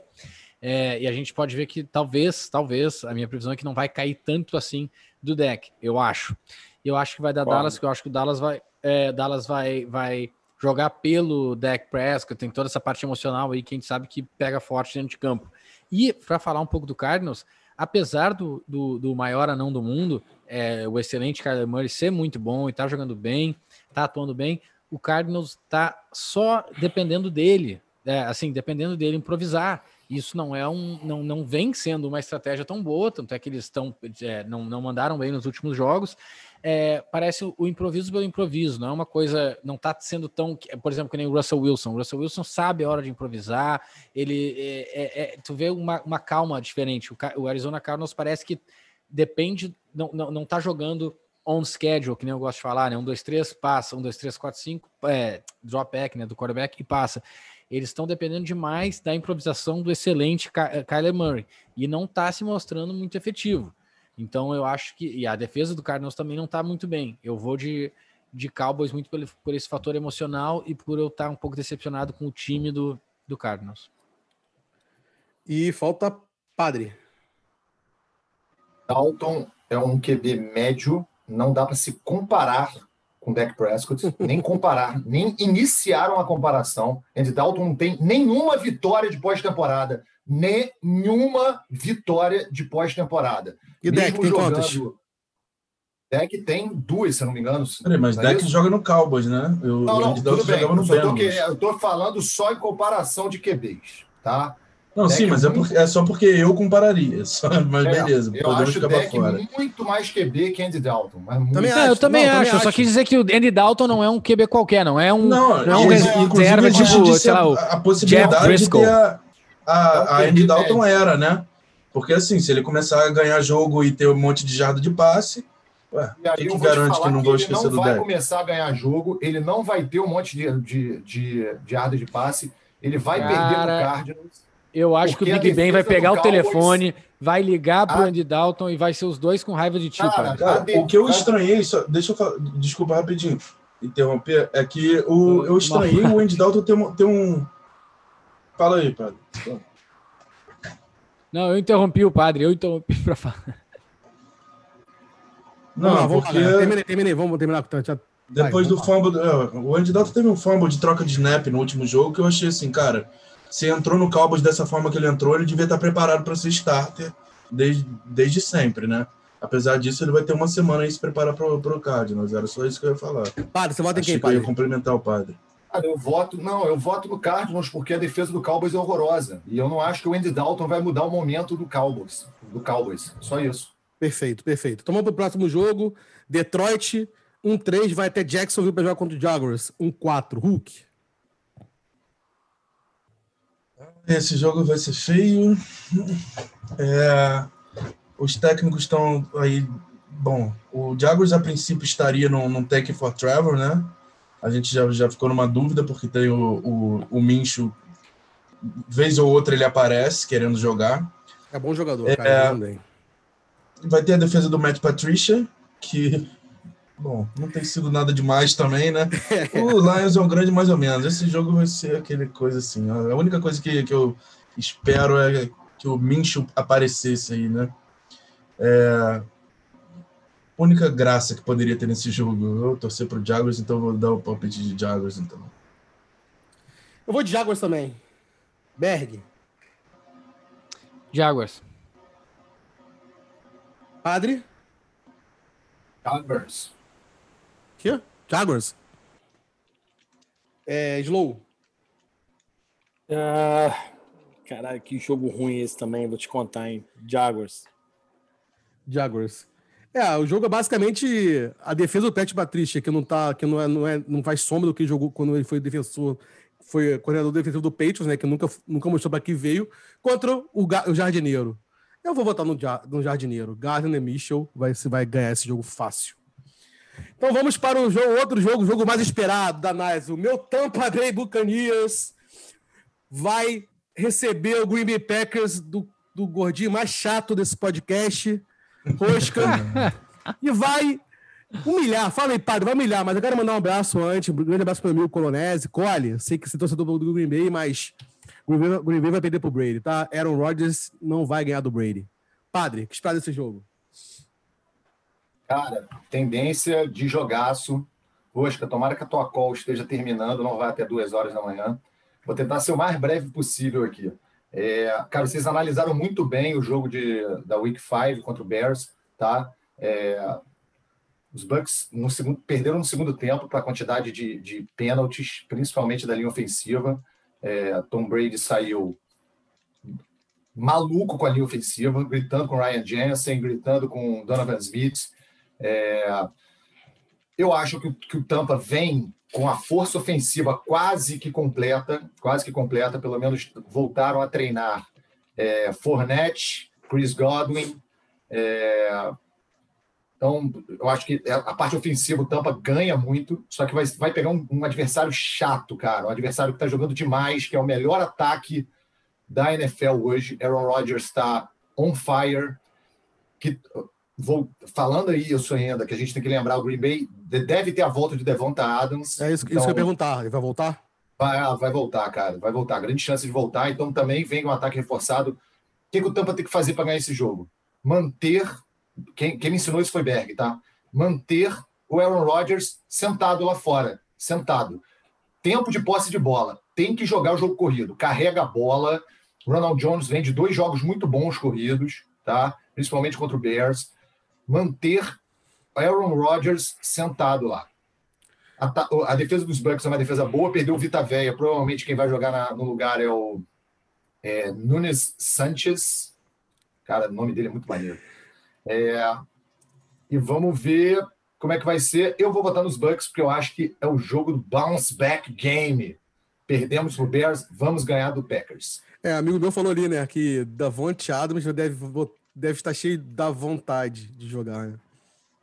É, e a gente pode ver que talvez, talvez, a minha previsão é que não vai cair tanto assim do deck, eu acho. Eu acho que vai dar Bom. Dallas, que eu acho que o Dallas vai, é, Dallas vai, vai jogar pelo deck Prescott, tem toda essa parte emocional aí que a gente sabe que pega forte dentro de campo. E para falar um pouco do Cardinals, apesar do, do, do maior anão do mundo, é, o excelente Kyler Murray ser muito bom e tá jogando bem, tá atuando bem, o Cardinals tá só dependendo dele, é, assim, dependendo dele improvisar. Isso não é um, não, não vem sendo uma estratégia tão boa, tanto é que eles estão, é, não, não mandaram bem nos últimos jogos. É, parece o, improviso pelo improviso, não é uma coisa, não está sendo tão, por exemplo, que nem o Russell Wilson. O Russell Wilson sabe a hora de improvisar, ele, é, é, é tu vê uma, uma calma diferente. O, o, Arizona Cardinals parece que depende, não, não, não tá jogando on schedule, que nem eu gosto de falar, né? Um, dois, três, passa, um, dois, três, quatro, cinco, é, drop back, né? Do quarterback e passa eles estão dependendo demais da improvisação do excelente Kyler Murray e não está se mostrando muito efetivo. Então eu acho que e a defesa do Cardinals também não está muito bem. Eu vou de, de Cowboys muito por, por esse fator emocional e por eu estar tá um pouco decepcionado com o time do, do Cardinals. E falta Padre. Dalton é um QB médio, não dá para se comparar com Dak Prescott, nem comparar, <laughs> nem iniciaram a comparação. Andy Dalton não tem nenhuma vitória de pós-temporada. Nenhuma vitória de pós-temporada. E Dak tem jogando... quantas? Dak tem duas, se eu não me engano. Peraí, mas é joga no Cowboys, né? Eu, não, não, tudo bem. Eu que, eu tô falando só em comparação de QBs, tá? Não, sim, mas é, porque, é, só porque eu compararia. <laughs> Só, mas é, beleza, eu acho o Deck muito mais QB que Andy Dalton. Mas também acho, eu também não, acho. Também só quis dizer que o Andy Dalton não é um QB qualquer, não é um, não, não é um reserva tipo, sei lá, o a possibilidade de ter a, a, a Andy Dalton era, né? Porque assim, se ele começar a ganhar jogo e ter um monte de jarda de passe, Ué, e aí que garante que não vou esquecer do Ele não vai começar a ganhar jogo, ele não vai ter um monte de, de, de, de de passe, ele vai Cara... perder no Cardinals. Eu acho que o Big Ben vai pegar o telefone, vai ligar pro a... Andy Dalton e vai ser os dois com raiva de ti, cara. cara o que eu estranhei, só, deixa eu falar, desculpa rapidinho, interromper, é que o, eu estranhei o Andy Dalton ter, um, ter um. Fala aí, padre. Não, eu interrompi o padre, eu interrompi <laughs> para falar. Não, não porque... terminei, terminei, vamos terminar com já... Depois do fumble, é, o Andy Dalton teve um fumble de troca de snap no último jogo que eu achei assim, cara, se entrou no Cowboys dessa forma que ele entrou, ele devia estar preparado para ser starter desde, desde sempre, né? Apesar disso, ele vai ter uma semana aí se preparar para o Cardinals. Era só isso que eu ia falar. Padre, você vota em quem, padre? Eu ia complementar o padre. Cara, eu voto, não, eu voto no Cardinals porque a defesa do Cowboys é horrorosa. E eu não acho que o Andy Dalton vai mudar o momento do Cowboys. Do Cowboys. Só isso. Perfeito, perfeito. Tomamos para o próximo jogo. Detroit, 1-3, vai até Jacksonville para jogar contra o Jaguars. 1-4. Hulk. Esse jogo vai ser feio. É, os técnicos estão aí. Bom, o Jaguars a princípio estaria no, no Tech for Travel, né? A gente já, já ficou numa dúvida, porque tem o, o, o Mincho, vez ou outra ele aparece querendo jogar. É bom jogador, é, cara. Vai ter a defesa do Matt Patricia, que Bom, não tem sido nada demais também, né? <laughs> O Lions é um grande mais ou menos. Esse jogo vai ser aquele coisa assim. A única coisa que, que eu espero é que o Mincho aparecesse aí, né? É... Única graça que poderia ter nesse jogo. Eu torcer pro Jaguars, então vou dar o palpite de Jaguars, então. Eu vou de Jaguars também. Berg. Jaguars. Padre. Jaguars. Quê? Jaguars? É, Slow. Ah, caralho, que jogo ruim esse também, vou te contar, hein? Jaguars. Jaguars. É, o jogo é basicamente a defesa do Pet Patrícia, que não tá, que não é, não é, não faz sombra do que jogou quando ele foi defensor, foi coordenador defensivo do Patriots, né, que nunca, nunca mostrou para que veio, contra o, o jardineiro. Eu vou votar no, no jardineiro. Gardner Mitchell vai, vai ganhar esse jogo fácil. Então vamos para o jogo, outro jogo, o jogo mais esperado da NAS. O meu Tampa Bay Buccaneers vai receber o Green Bay Packers do, do gordinho mais chato desse podcast, Rosca, e vai humilhar. Fala aí, padre, vai humilhar, mas eu quero mandar um abraço antes, um grande abraço para o meu amigo Colonese, Cole, sei que você torcedor do Green Bay, mas o Green Bay vai perder pro Brady, tá? Aaron Rodgers não vai ganhar do Brady. Padre, que espera desse jogo? Cara, tendência de jogaço. Oscar, tomara que a tua call esteja terminando, não vai até duas horas da manhã. Vou tentar ser o mais breve possível aqui. É, cara, vocês analisaram muito bem o jogo de, da Week 5 contra o Bears, tá? É, os Bucks no segundo, perderam no segundo tempo para a quantidade de, de pênaltis, principalmente da linha ofensiva. É, Tom Brady saiu maluco com a linha ofensiva, gritando com Ryan Jensen, gritando com Donovan Smith. É, eu acho que, que o Tampa vem com a força ofensiva quase que completa, quase que completa, pelo menos voltaram a treinar é, Fournette, Chris Godwin. É, então, eu acho que a parte ofensiva o Tampa ganha muito, só que vai, vai pegar um, um adversário chato, cara, um adversário que está jogando demais, que é o melhor ataque da NFL hoje. Aaron Rodgers está on fire. Que vou falando aí isso ainda, que a gente tem que lembrar, o Green Bay deve ter a volta de Devonta Adams. É isso, então, isso que eu ia então perguntar, ele vai voltar? Vai, ah, vai voltar, cara, vai voltar. Grande chance de voltar, então também vem um ataque reforçado. O que, que o Tampa tem que fazer para ganhar esse jogo? Manter, quem, quem me ensinou isso foi Berg, tá? Manter o Aaron Rodgers sentado lá fora, sentado. Tempo de posse de bola, tem que jogar o jogo corrido, carrega a bola. Ronald Jones vem de dois jogos muito bons corridos, tá? Principalmente contra o Bears manter Aaron Rodgers sentado lá. A, a, defesa dos Bucks é uma defesa boa, perdeu o Vita Veia. Provavelmente quem vai jogar na, no lugar é o é, Nunes Sanchez. Cara, o nome dele é muito maneiro. É, e vamos ver como é que vai ser. Eu vou votar nos Bucks porque eu acho que é o jogo do bounce back game. Perdemos pro Bears, vamos ganhar do Packers. É, amigo meu falou ali, né, que Davante Adams deve deve estar cheio da vontade de jogar, né?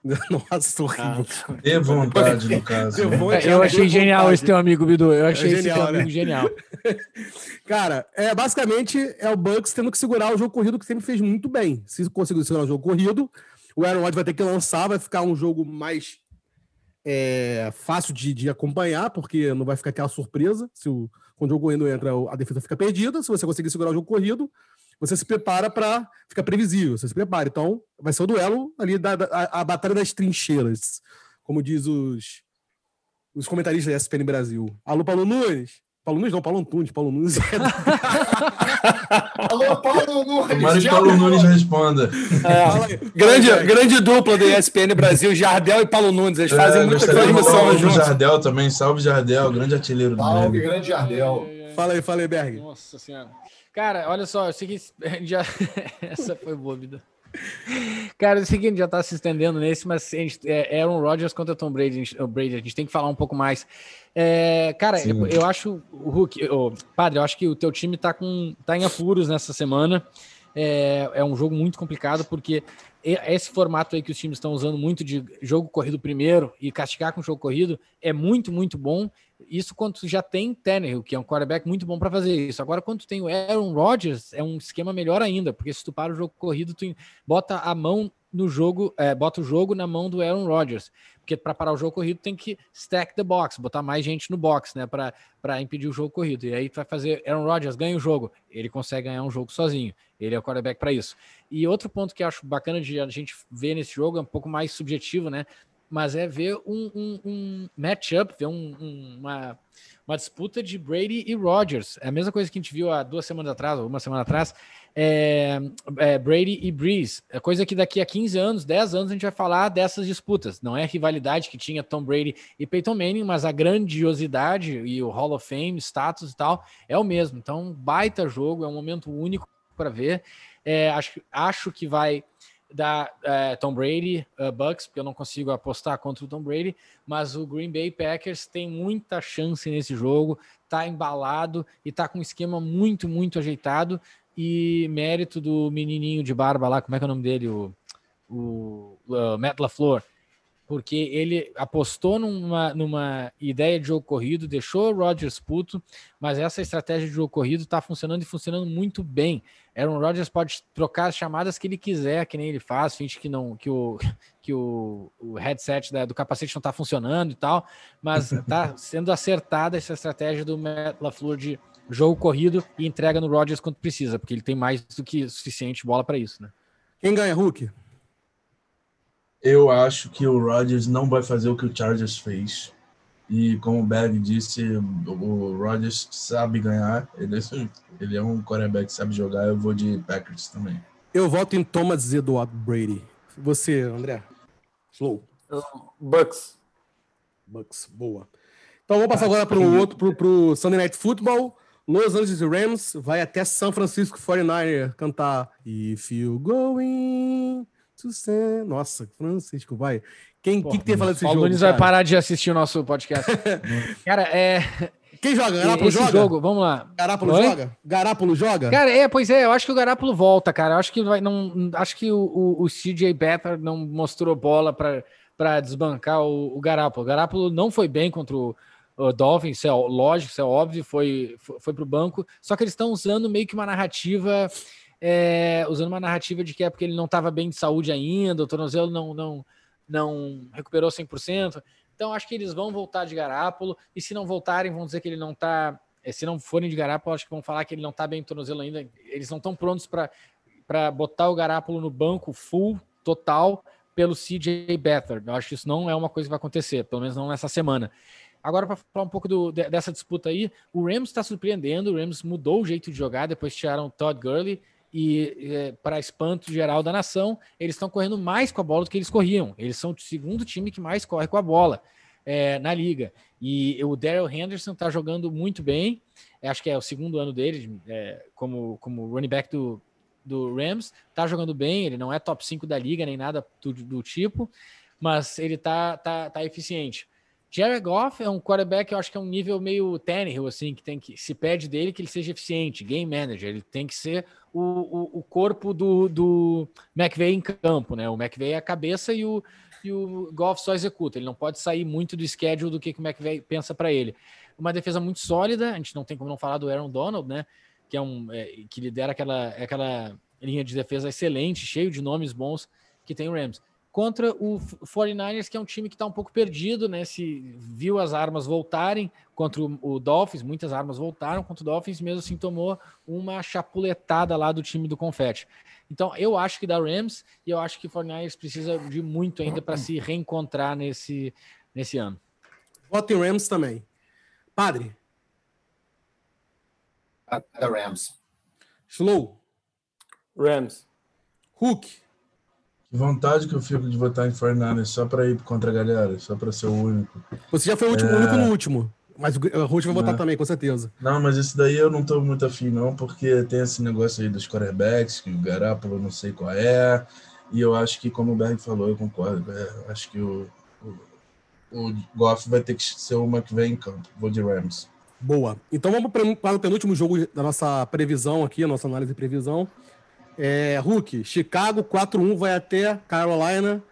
<laughs> Nossa, horrível. Ah, de vontade, no caso. Né? Vontade, eu achei genial vontade. esse teu amigo, Bidu. Eu achei é genial, esse teu amigo né? genial. <laughs> Cara, é, basicamente é o Bucks tendo que segurar o jogo corrido que sempre fez muito bem. Se conseguir segurar o jogo corrido, o Aaron Rodgers vai ter que lançar, vai ficar um jogo mais é, fácil de, de, acompanhar, porque não vai ficar aquela surpresa. Se o, quando o jogo corrido entra, a defesa fica perdida. Se você conseguir segurar o jogo corrido, você se prepara para ficar previsível, você se prepara. Então, vai ser o duelo ali da, da a, a, batalha das trincheiras, como diz os, os comentaristas da ESPN Brasil. Alô, Paulo Nunes? Paulo Nunes não, Paulo Antunes. Paulo Nunes é... <laughs> Alô, Paulo Nunes. Tomara que Paulo Nunes responda. É, grande, grande dupla da ESPN Brasil, Jardel e Paulo Nunes. Eles é, fazem muita transmissão juntos. Jardel também, salve Jardel, grande artilheiro do Salve, grande Jardel. Fala aí, fala aí, Berg. Nossa Senhora. Cara, olha só, eu sei que já... <laughs> essa foi boa, vida. Cara, eu sei que a gente já tá se estendendo nesse, mas a gente, é Aaron Rodgers contra Tom Brady, a gente, o Brady, a gente tem que falar um pouco mais. É, cara, eu, eu, acho, o Hulk, o, padre, eu acho que o teu time tá, com, tá em apuros nessa semana. É, é um jogo muito complicado, porque esse formato aí que os times estão usando muito de jogo corrido primeiro e castigar com jogo corrido é muito, muito bom. Isso quando tu já tem Tannehill, que é um quarterback muito bom para fazer isso. Agora, quando tu tem o Aaron Rodgers, é um esquema melhor ainda, porque se tu para o jogo corrido, tu bota a mão no jogo, é, bota o jogo na mão do Aaron Rodgers. Porque para parar o jogo corrido tem que stack the box, botar mais gente no box, né? Para impedir o jogo corrido. E aí tu vai fazer Aaron Rodgers ganha o jogo. Ele consegue ganhar um jogo sozinho. Ele é o quarterback para isso. E outro ponto que eu acho bacana de a gente ver nesse jogo é um pouco mais subjetivo, né? Mas é ver um, um, um matchup, ver um, um, uma, uma disputa de Brady e Rodgers. É a mesma coisa que a gente viu há duas semanas atrás, ou uma semana atrás, é, é Brady e Breeze. É coisa que daqui a 15 anos, 10 anos, a gente vai falar dessas disputas. Não é a rivalidade que tinha Tom Brady e Peyton Manning, mas a grandiosidade e o Hall of Fame, status e tal, é o mesmo. Então, baita jogo, é um momento único para ver. É, acho, acho que vai da é, Tom Brady, uh, Bucks, porque eu não consigo apostar contra o Tom Brady, mas o Green Bay Packers tem muita chance nesse jogo, tá embalado e tá com um esquema muito, muito ajeitado e mérito do menininho de barba lá, como é que é o nome dele? O, o uh, Matt LaFleur. Porque ele apostou numa, numa ideia de jogo corrido, deixou o Rodgers puto, mas essa estratégia de jogo corrido está funcionando e funcionando muito bem. Aaron Rodgers pode trocar as chamadas que ele quiser, que nem ele faz, finge que não que o, <laughs> que o, o headset da, do capacete não está funcionando e tal, mas está <laughs> sendo acertada essa estratégia do Matt LaFleur de jogo corrido e entrega no Rodgers quando precisa, porque ele tem mais do que suficiente bola para isso, né? Quem ganha, Hulk? Eu acho que o Rodgers não vai fazer o que o Chargers fez. E como o Berg disse, o Rodgers sabe ganhar. Ele, é ele é um quarterback que sabe jogar. Eu vou de Packers também. Eu voto em Thomas Eduardo Brady. Você, André? Slow. Bucks. Bucks, boa. Então vamos passar agora para o outro, para o Sunday Night Football. Los Angeles Rams vai até São Francisco 49er cantar If You Going nossa, Francisco, vai. Quem que, que tem falado desse jogo? O Nunes vai parar de assistir o nosso podcast. <laughs> cara, é. Quem joga? Garápolo Esse joga? jogo, vamos lá. Garápolo Oi? joga? Garápolo joga? Cara, é, pois é, eu acho que o Garápolo volta, cara. Eu acho que vai, não, acho que o, o, o CJ Better não mostrou bola para desbancar o, o Garápolo. O Garápolo não foi bem contra o, o Dolphins, isso é lógico, isso é óbvio, foi, foi, foi para o banco. Só que eles estão usando meio que uma narrativa é, usando uma narrativa de que é porque ele não estava bem de saúde ainda, o tornozelo não, não, não recuperou 100%. Então, acho que eles vão voltar de Garápolo, e se não voltarem, vão dizer que ele não está. É, se não forem de Garápolo, acho que vão falar que ele não está bem de tornozelo ainda. Eles não estão prontos para botar o Garápolo no banco full, total, pelo CJ Beathard. Eu acho que isso não é uma coisa que vai acontecer, pelo menos não nessa semana. Agora, para falar um pouco do, dessa disputa aí, o Rams está surpreendendo, o Rams mudou o jeito de jogar, depois tiraram o Todd Gurley, e é, para espanto geral da nação, eles estão correndo mais com a bola do que eles corriam. Eles são o segundo time que mais corre com a bola é, na liga. E o Daryl Henderson está jogando muito bem. É, acho que é o segundo ano dele é, como, como running back do, do Rams. Está jogando bem. Ele não é top 5 da liga nem nada do, do tipo, mas ele está tá, tá eficiente. Jared Goff é um quarterback, eu acho que é um nível meio Tannehill, assim, que tem que se pede dele que ele seja eficiente, game manager, ele tem que ser o, o, o corpo do, do McVay em campo, né? O McVay é a cabeça e o, e o Goff só executa, ele não pode sair muito do schedule do que, que o McVay pensa para ele. Uma defesa muito sólida, a gente não tem como não falar do Aaron Donald, né? Que é um é, que lidera aquela, aquela linha de defesa excelente, cheio de nomes bons que tem o Rams contra o 49ers, que é um time que está um pouco perdido, né? Se viu as armas voltarem contra o, Dolphins, muitas armas voltaram contra o Dolphins, mesmo assim tomou uma chapuletada lá do time do Confete. Então, eu acho que dá Rams e eu acho que o 49ers precisa de muito ainda para se reencontrar nesse, nesse ano. Voto em Rams também. Padre. Da Rams. Slow. Rams. Hook. Vontade que eu fico de votar em Fernandes só para ir contra a galera, só para ser o único. Você já foi o último, é... único no último. Mas o Ruth vai votar também, com certeza. Não, mas esse daí eu não tô muito afim, não, porque tem esse negócio aí dos quarterbacks, que o Garapolo não sei qual é. E eu acho que, como o Berg falou, eu concordo. É, acho que o, o, o Goff vai ter que ser uma que vem em campo. Vou de Rams. Boa. Então vamos para o penúltimo jogo da nossa previsão aqui, a nossa análise de previsão. É, Hulk, Chicago 4-1 vai até Carolina.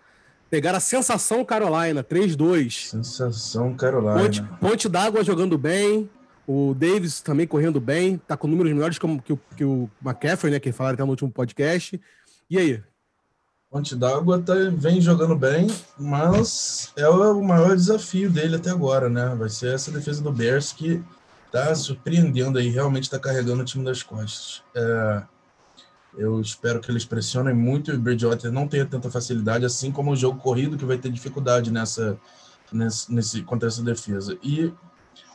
Pegar a sensação Carolina, 3-2. Sensação Carolina. Ponte, Ponte d'Água jogando bem. O Davis também correndo bem. Tá com números melhores que, que, que o McCaffrey, né? Que falaram até no último podcast. E aí? Ponte d'Água tá, vem jogando bem, mas é o maior desafio dele até agora, né? Vai ser essa defesa do Bears que tá surpreendendo aí, realmente tá carregando o time das costas. É, eu espero que eles pressionem muito e o Bridgewater não tenha tanta facilidade, assim como o jogo corrido, que vai ter dificuldade nessa, nesse, nesse contra essa defesa. E,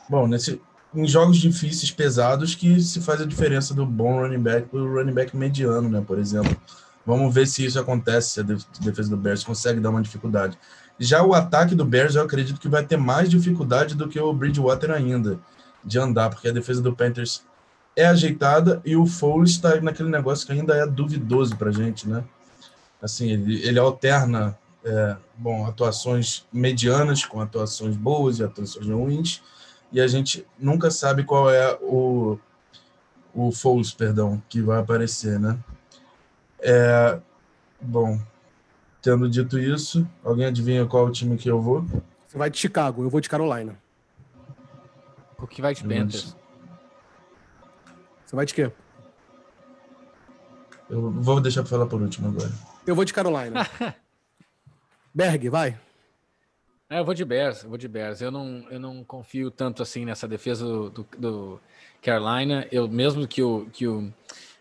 bom, nesse, em jogos difíceis, pesados, que se faz a diferença do bom running back para o running back mediano, né, por exemplo. Vamos ver se isso acontece, se a defesa do Bears consegue dar uma dificuldade. Já o ataque do Bears, eu acredito que vai ter mais dificuldade do que o Bridgewater ainda de andar, porque a defesa do Panthers é ajeitada e o Foles está naquele negócio que ainda é duvidoso para a gente, né? Assim, ele, ele alterna, é, bom, atuações medianas com atuações boas e atuações ruins, e a gente nunca sabe qual é o, o Foles, perdão, que vai aparecer, né? É, bom, tendo dito isso, alguém adivinha qual o time que eu vou? Você vai de Chicago, eu vou de Carolina. O que vai de Panthers? Você vai de quê? Eu vou deixar para falar por último agora. Eu vou de Carolina. <laughs> Berg, vai. É, eu vou de Bears, eu vou de Bears. Eu não, eu não confio tanto assim nessa defesa do, do, do Carolina. Eu mesmo que o, que o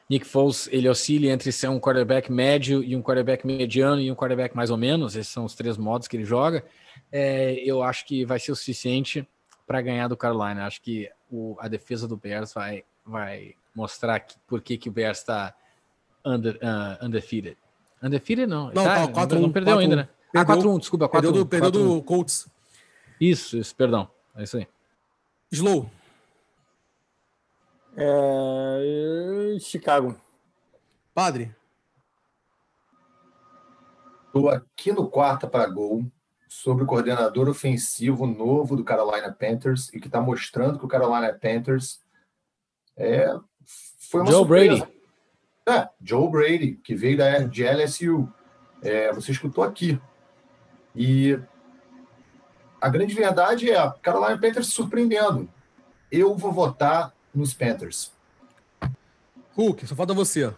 Nick Foles ele oscile entre ser um quarterback médio e um quarterback mediano e um quarterback mais ou menos. Esses são os três modos que ele joga. É, eu acho que vai ser o suficiente para ganhar do Carolina. Acho que o, a defesa do Bears vai, vai mostrar que, por que, que o Bears está under, uh, undefeated. Undefeated não. Não, tá, tá, 4, não perdeu 4, ainda, né? Perdeu, ah, 4-1, desculpa. 4, perdeu do, perdeu do Colts. Isso, isso, perdão. É isso aí. Slow. É... Chicago. Padre. Estou aqui no quarta para gol sobre o coordenador ofensivo novo do Carolina Panthers e que está mostrando que o Carolina Panthers é, foi uma Joe surpresa. Brady. É, Joe Brady, que veio da, de LSU. É, você escutou aqui. E a grande verdade é a Carolina Panthers surpreendendo. Eu vou votar nos Panthers. Hulk, só falta você.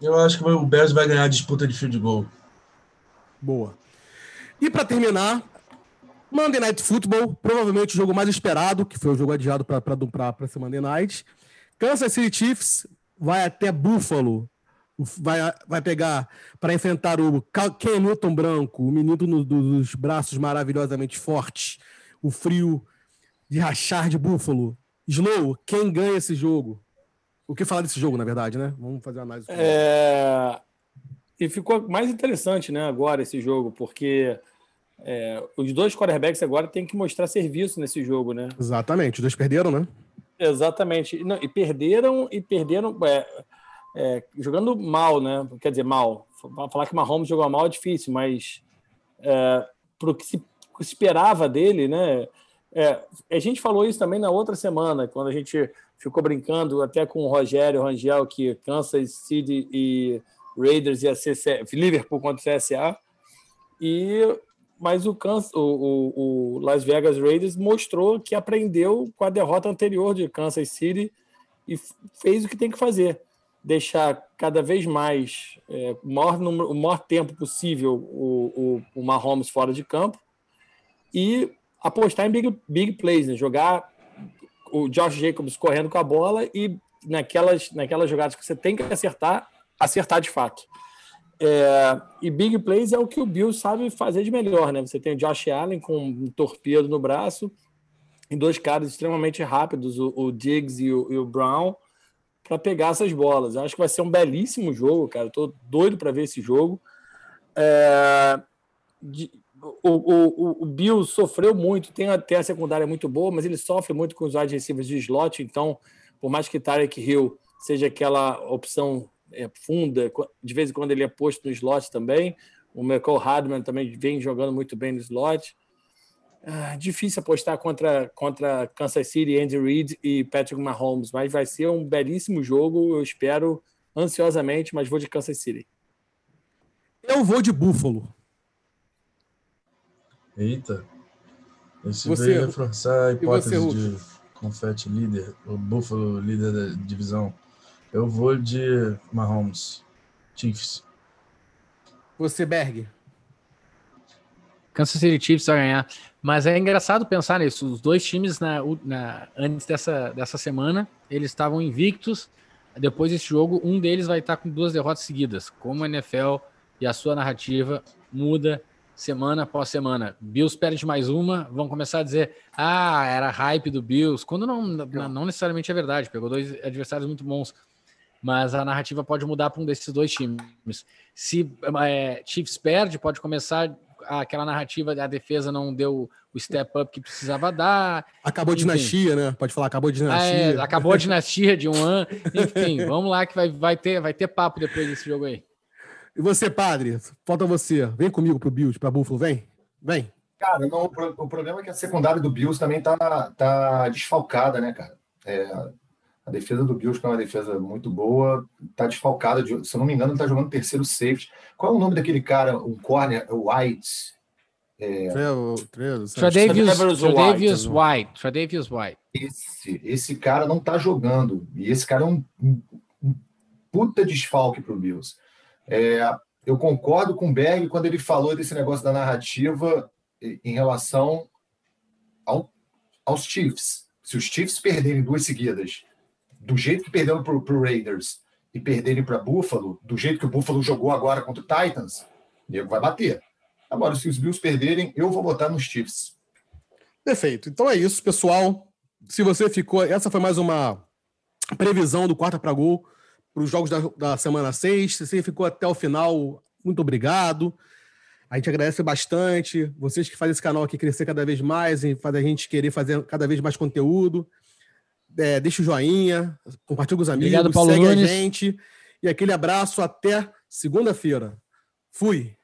Eu acho que o Bears vai ganhar a disputa de field goal. Boa. E para terminar, Monday Night Football, provavelmente o jogo mais esperado, que foi o jogo adiado para esse Monday Night. Kansas City Chiefs vai até Buffalo, vai, vai pegar para enfrentar o Ken Newton Branco, o menino no, dos braços maravilhosamente fortes, o frio de rachar de Buffalo. Slow, quem ganha esse jogo? O que falar desse jogo, na verdade, né? Vamos fazer uma análise. É... E ficou mais interessante, né, agora esse jogo, porque é, os dois quarterbacks agora têm que mostrar serviço nesse jogo, né? Exatamente, os dois perderam, né? Exatamente. Não, e perderam, e perderam é, é, jogando mal, né? Quer dizer, mal. Falar que o Mahomes jogou mal é difícil, mas é, para o que se esperava dele, né? É, a gente falou isso também na outra semana, quando a gente ficou brincando até com o Rogério Rangel, que Kansas City e Raiders ia ser Liverpool contra o CSA. E mas o, Kansas, o, o, o, Las Vegas Raiders mostrou que aprendeu com a derrota anterior de Kansas City e fez o que tem que fazer. Deixar cada vez mais, é, o, maior número, o maior tempo possível o, o, o Mahomes fora de campo e apostar em big, big plays, né? jogar o Josh Jacobs correndo com a bola e naquelas, naquelas jogadas que você tem que acertar, acertar de fato. É, e big plays é o que o Bill sabe fazer de melhor, né? Você tem o Josh Allen com um torpedo no braço e dois caras extremamente rápidos, o, o Diggs e o, e o Brown, para pegar essas bolas. Eu acho que vai ser um belíssimo jogo, cara. Estou doido para ver esse jogo. É, de, o, o, o Bill sofreu muito, tem até a secundária muito boa, mas ele sofre muito com os wide receivers de slot, então, por mais que Tarek Hill seja aquela opção é, funda, de vez em quando ele é posto no slot também. O Michael Hardman também vem jogando muito bem no slot. Ah, difícil apostar contra, contra Kansas City, Andy Reid e Patrick Mahomes, mas vai ser um belíssimo jogo. Eu espero ansiosamente, mas vou de Kansas City. Eu vou de Buffalo. Eita. Esse você, veio reforçar a hipótese você, de confete líder, o Buffalo líder da divisão. Eu vou de Mahomes. Chiefs. Você, Berg. Kansas City Chiefs vai ganhar. Mas é engraçado pensar nisso. Os dois times, na, na, antes dessa, dessa semana, eles estavam invictos. Depois desse jogo, um deles vai estar com duas derrotas seguidas. Como a NFL e a sua narrativa muda semana após semana. Bills perde mais uma, vão começar a dizer: ah, era hype do Bills. Quando não, não, não necessariamente é verdade. Pegou dois adversários muito bons mas a narrativa pode mudar para um desses dois times. Se é, Chiefs perde, pode começar aquela narrativa a defesa não deu o step up que precisava dar. Acabou a dinastia, né? Pode falar, acabou a dinastia. É, acabou a <laughs> dinastia de um ano. Enfim, vamos lá que vai, vai, ter, vai ter papo depois desse jogo aí. E você, padre? Falta você. Vem comigo pro Bills, para Buffalo, vem. Vem. Cara, não, o, problema é que a secundária do Bills também tá, tá desfalcada, né, cara? É, A defesa do Bills, que é uma defesa muito boa, está desfalcada. De, se eu não me engano, está jogando terceiro safety. Qual é o nome daquele cara, um corner, o White? É... Tredavious White. Tredavious White. Esse, esse cara não está jogando. E esse cara é um, um, um puta desfalque para o Bills. É, eu concordo com o Berg quando ele falou desse negócio da narrativa em relação ao, aos Chiefs. Se os Chiefs perderem duas seguidas do jeito que perderam para o Raiders e perderem para Buffalo, do jeito que o Buffalo jogou agora contra o Titans, nego vai bater. Agora, se os Bills perderem, eu vou botar nos Chiefs. Perfeito. Então é isso, pessoal. Se você ficou. Essa foi mais uma previsão do quarta para gol para os jogos da, da semana 6. Se você ficou até o final, muito obrigado. A gente agradece bastante. Vocês que fazem esse canal aqui crescer cada vez mais e fazem a gente querer fazer cada vez mais conteúdo é, deixa o joinha, compartilha com os amigos, Obrigado, Paulo segue Nunes. a gente. E aquele abraço até segunda-feira. Fui.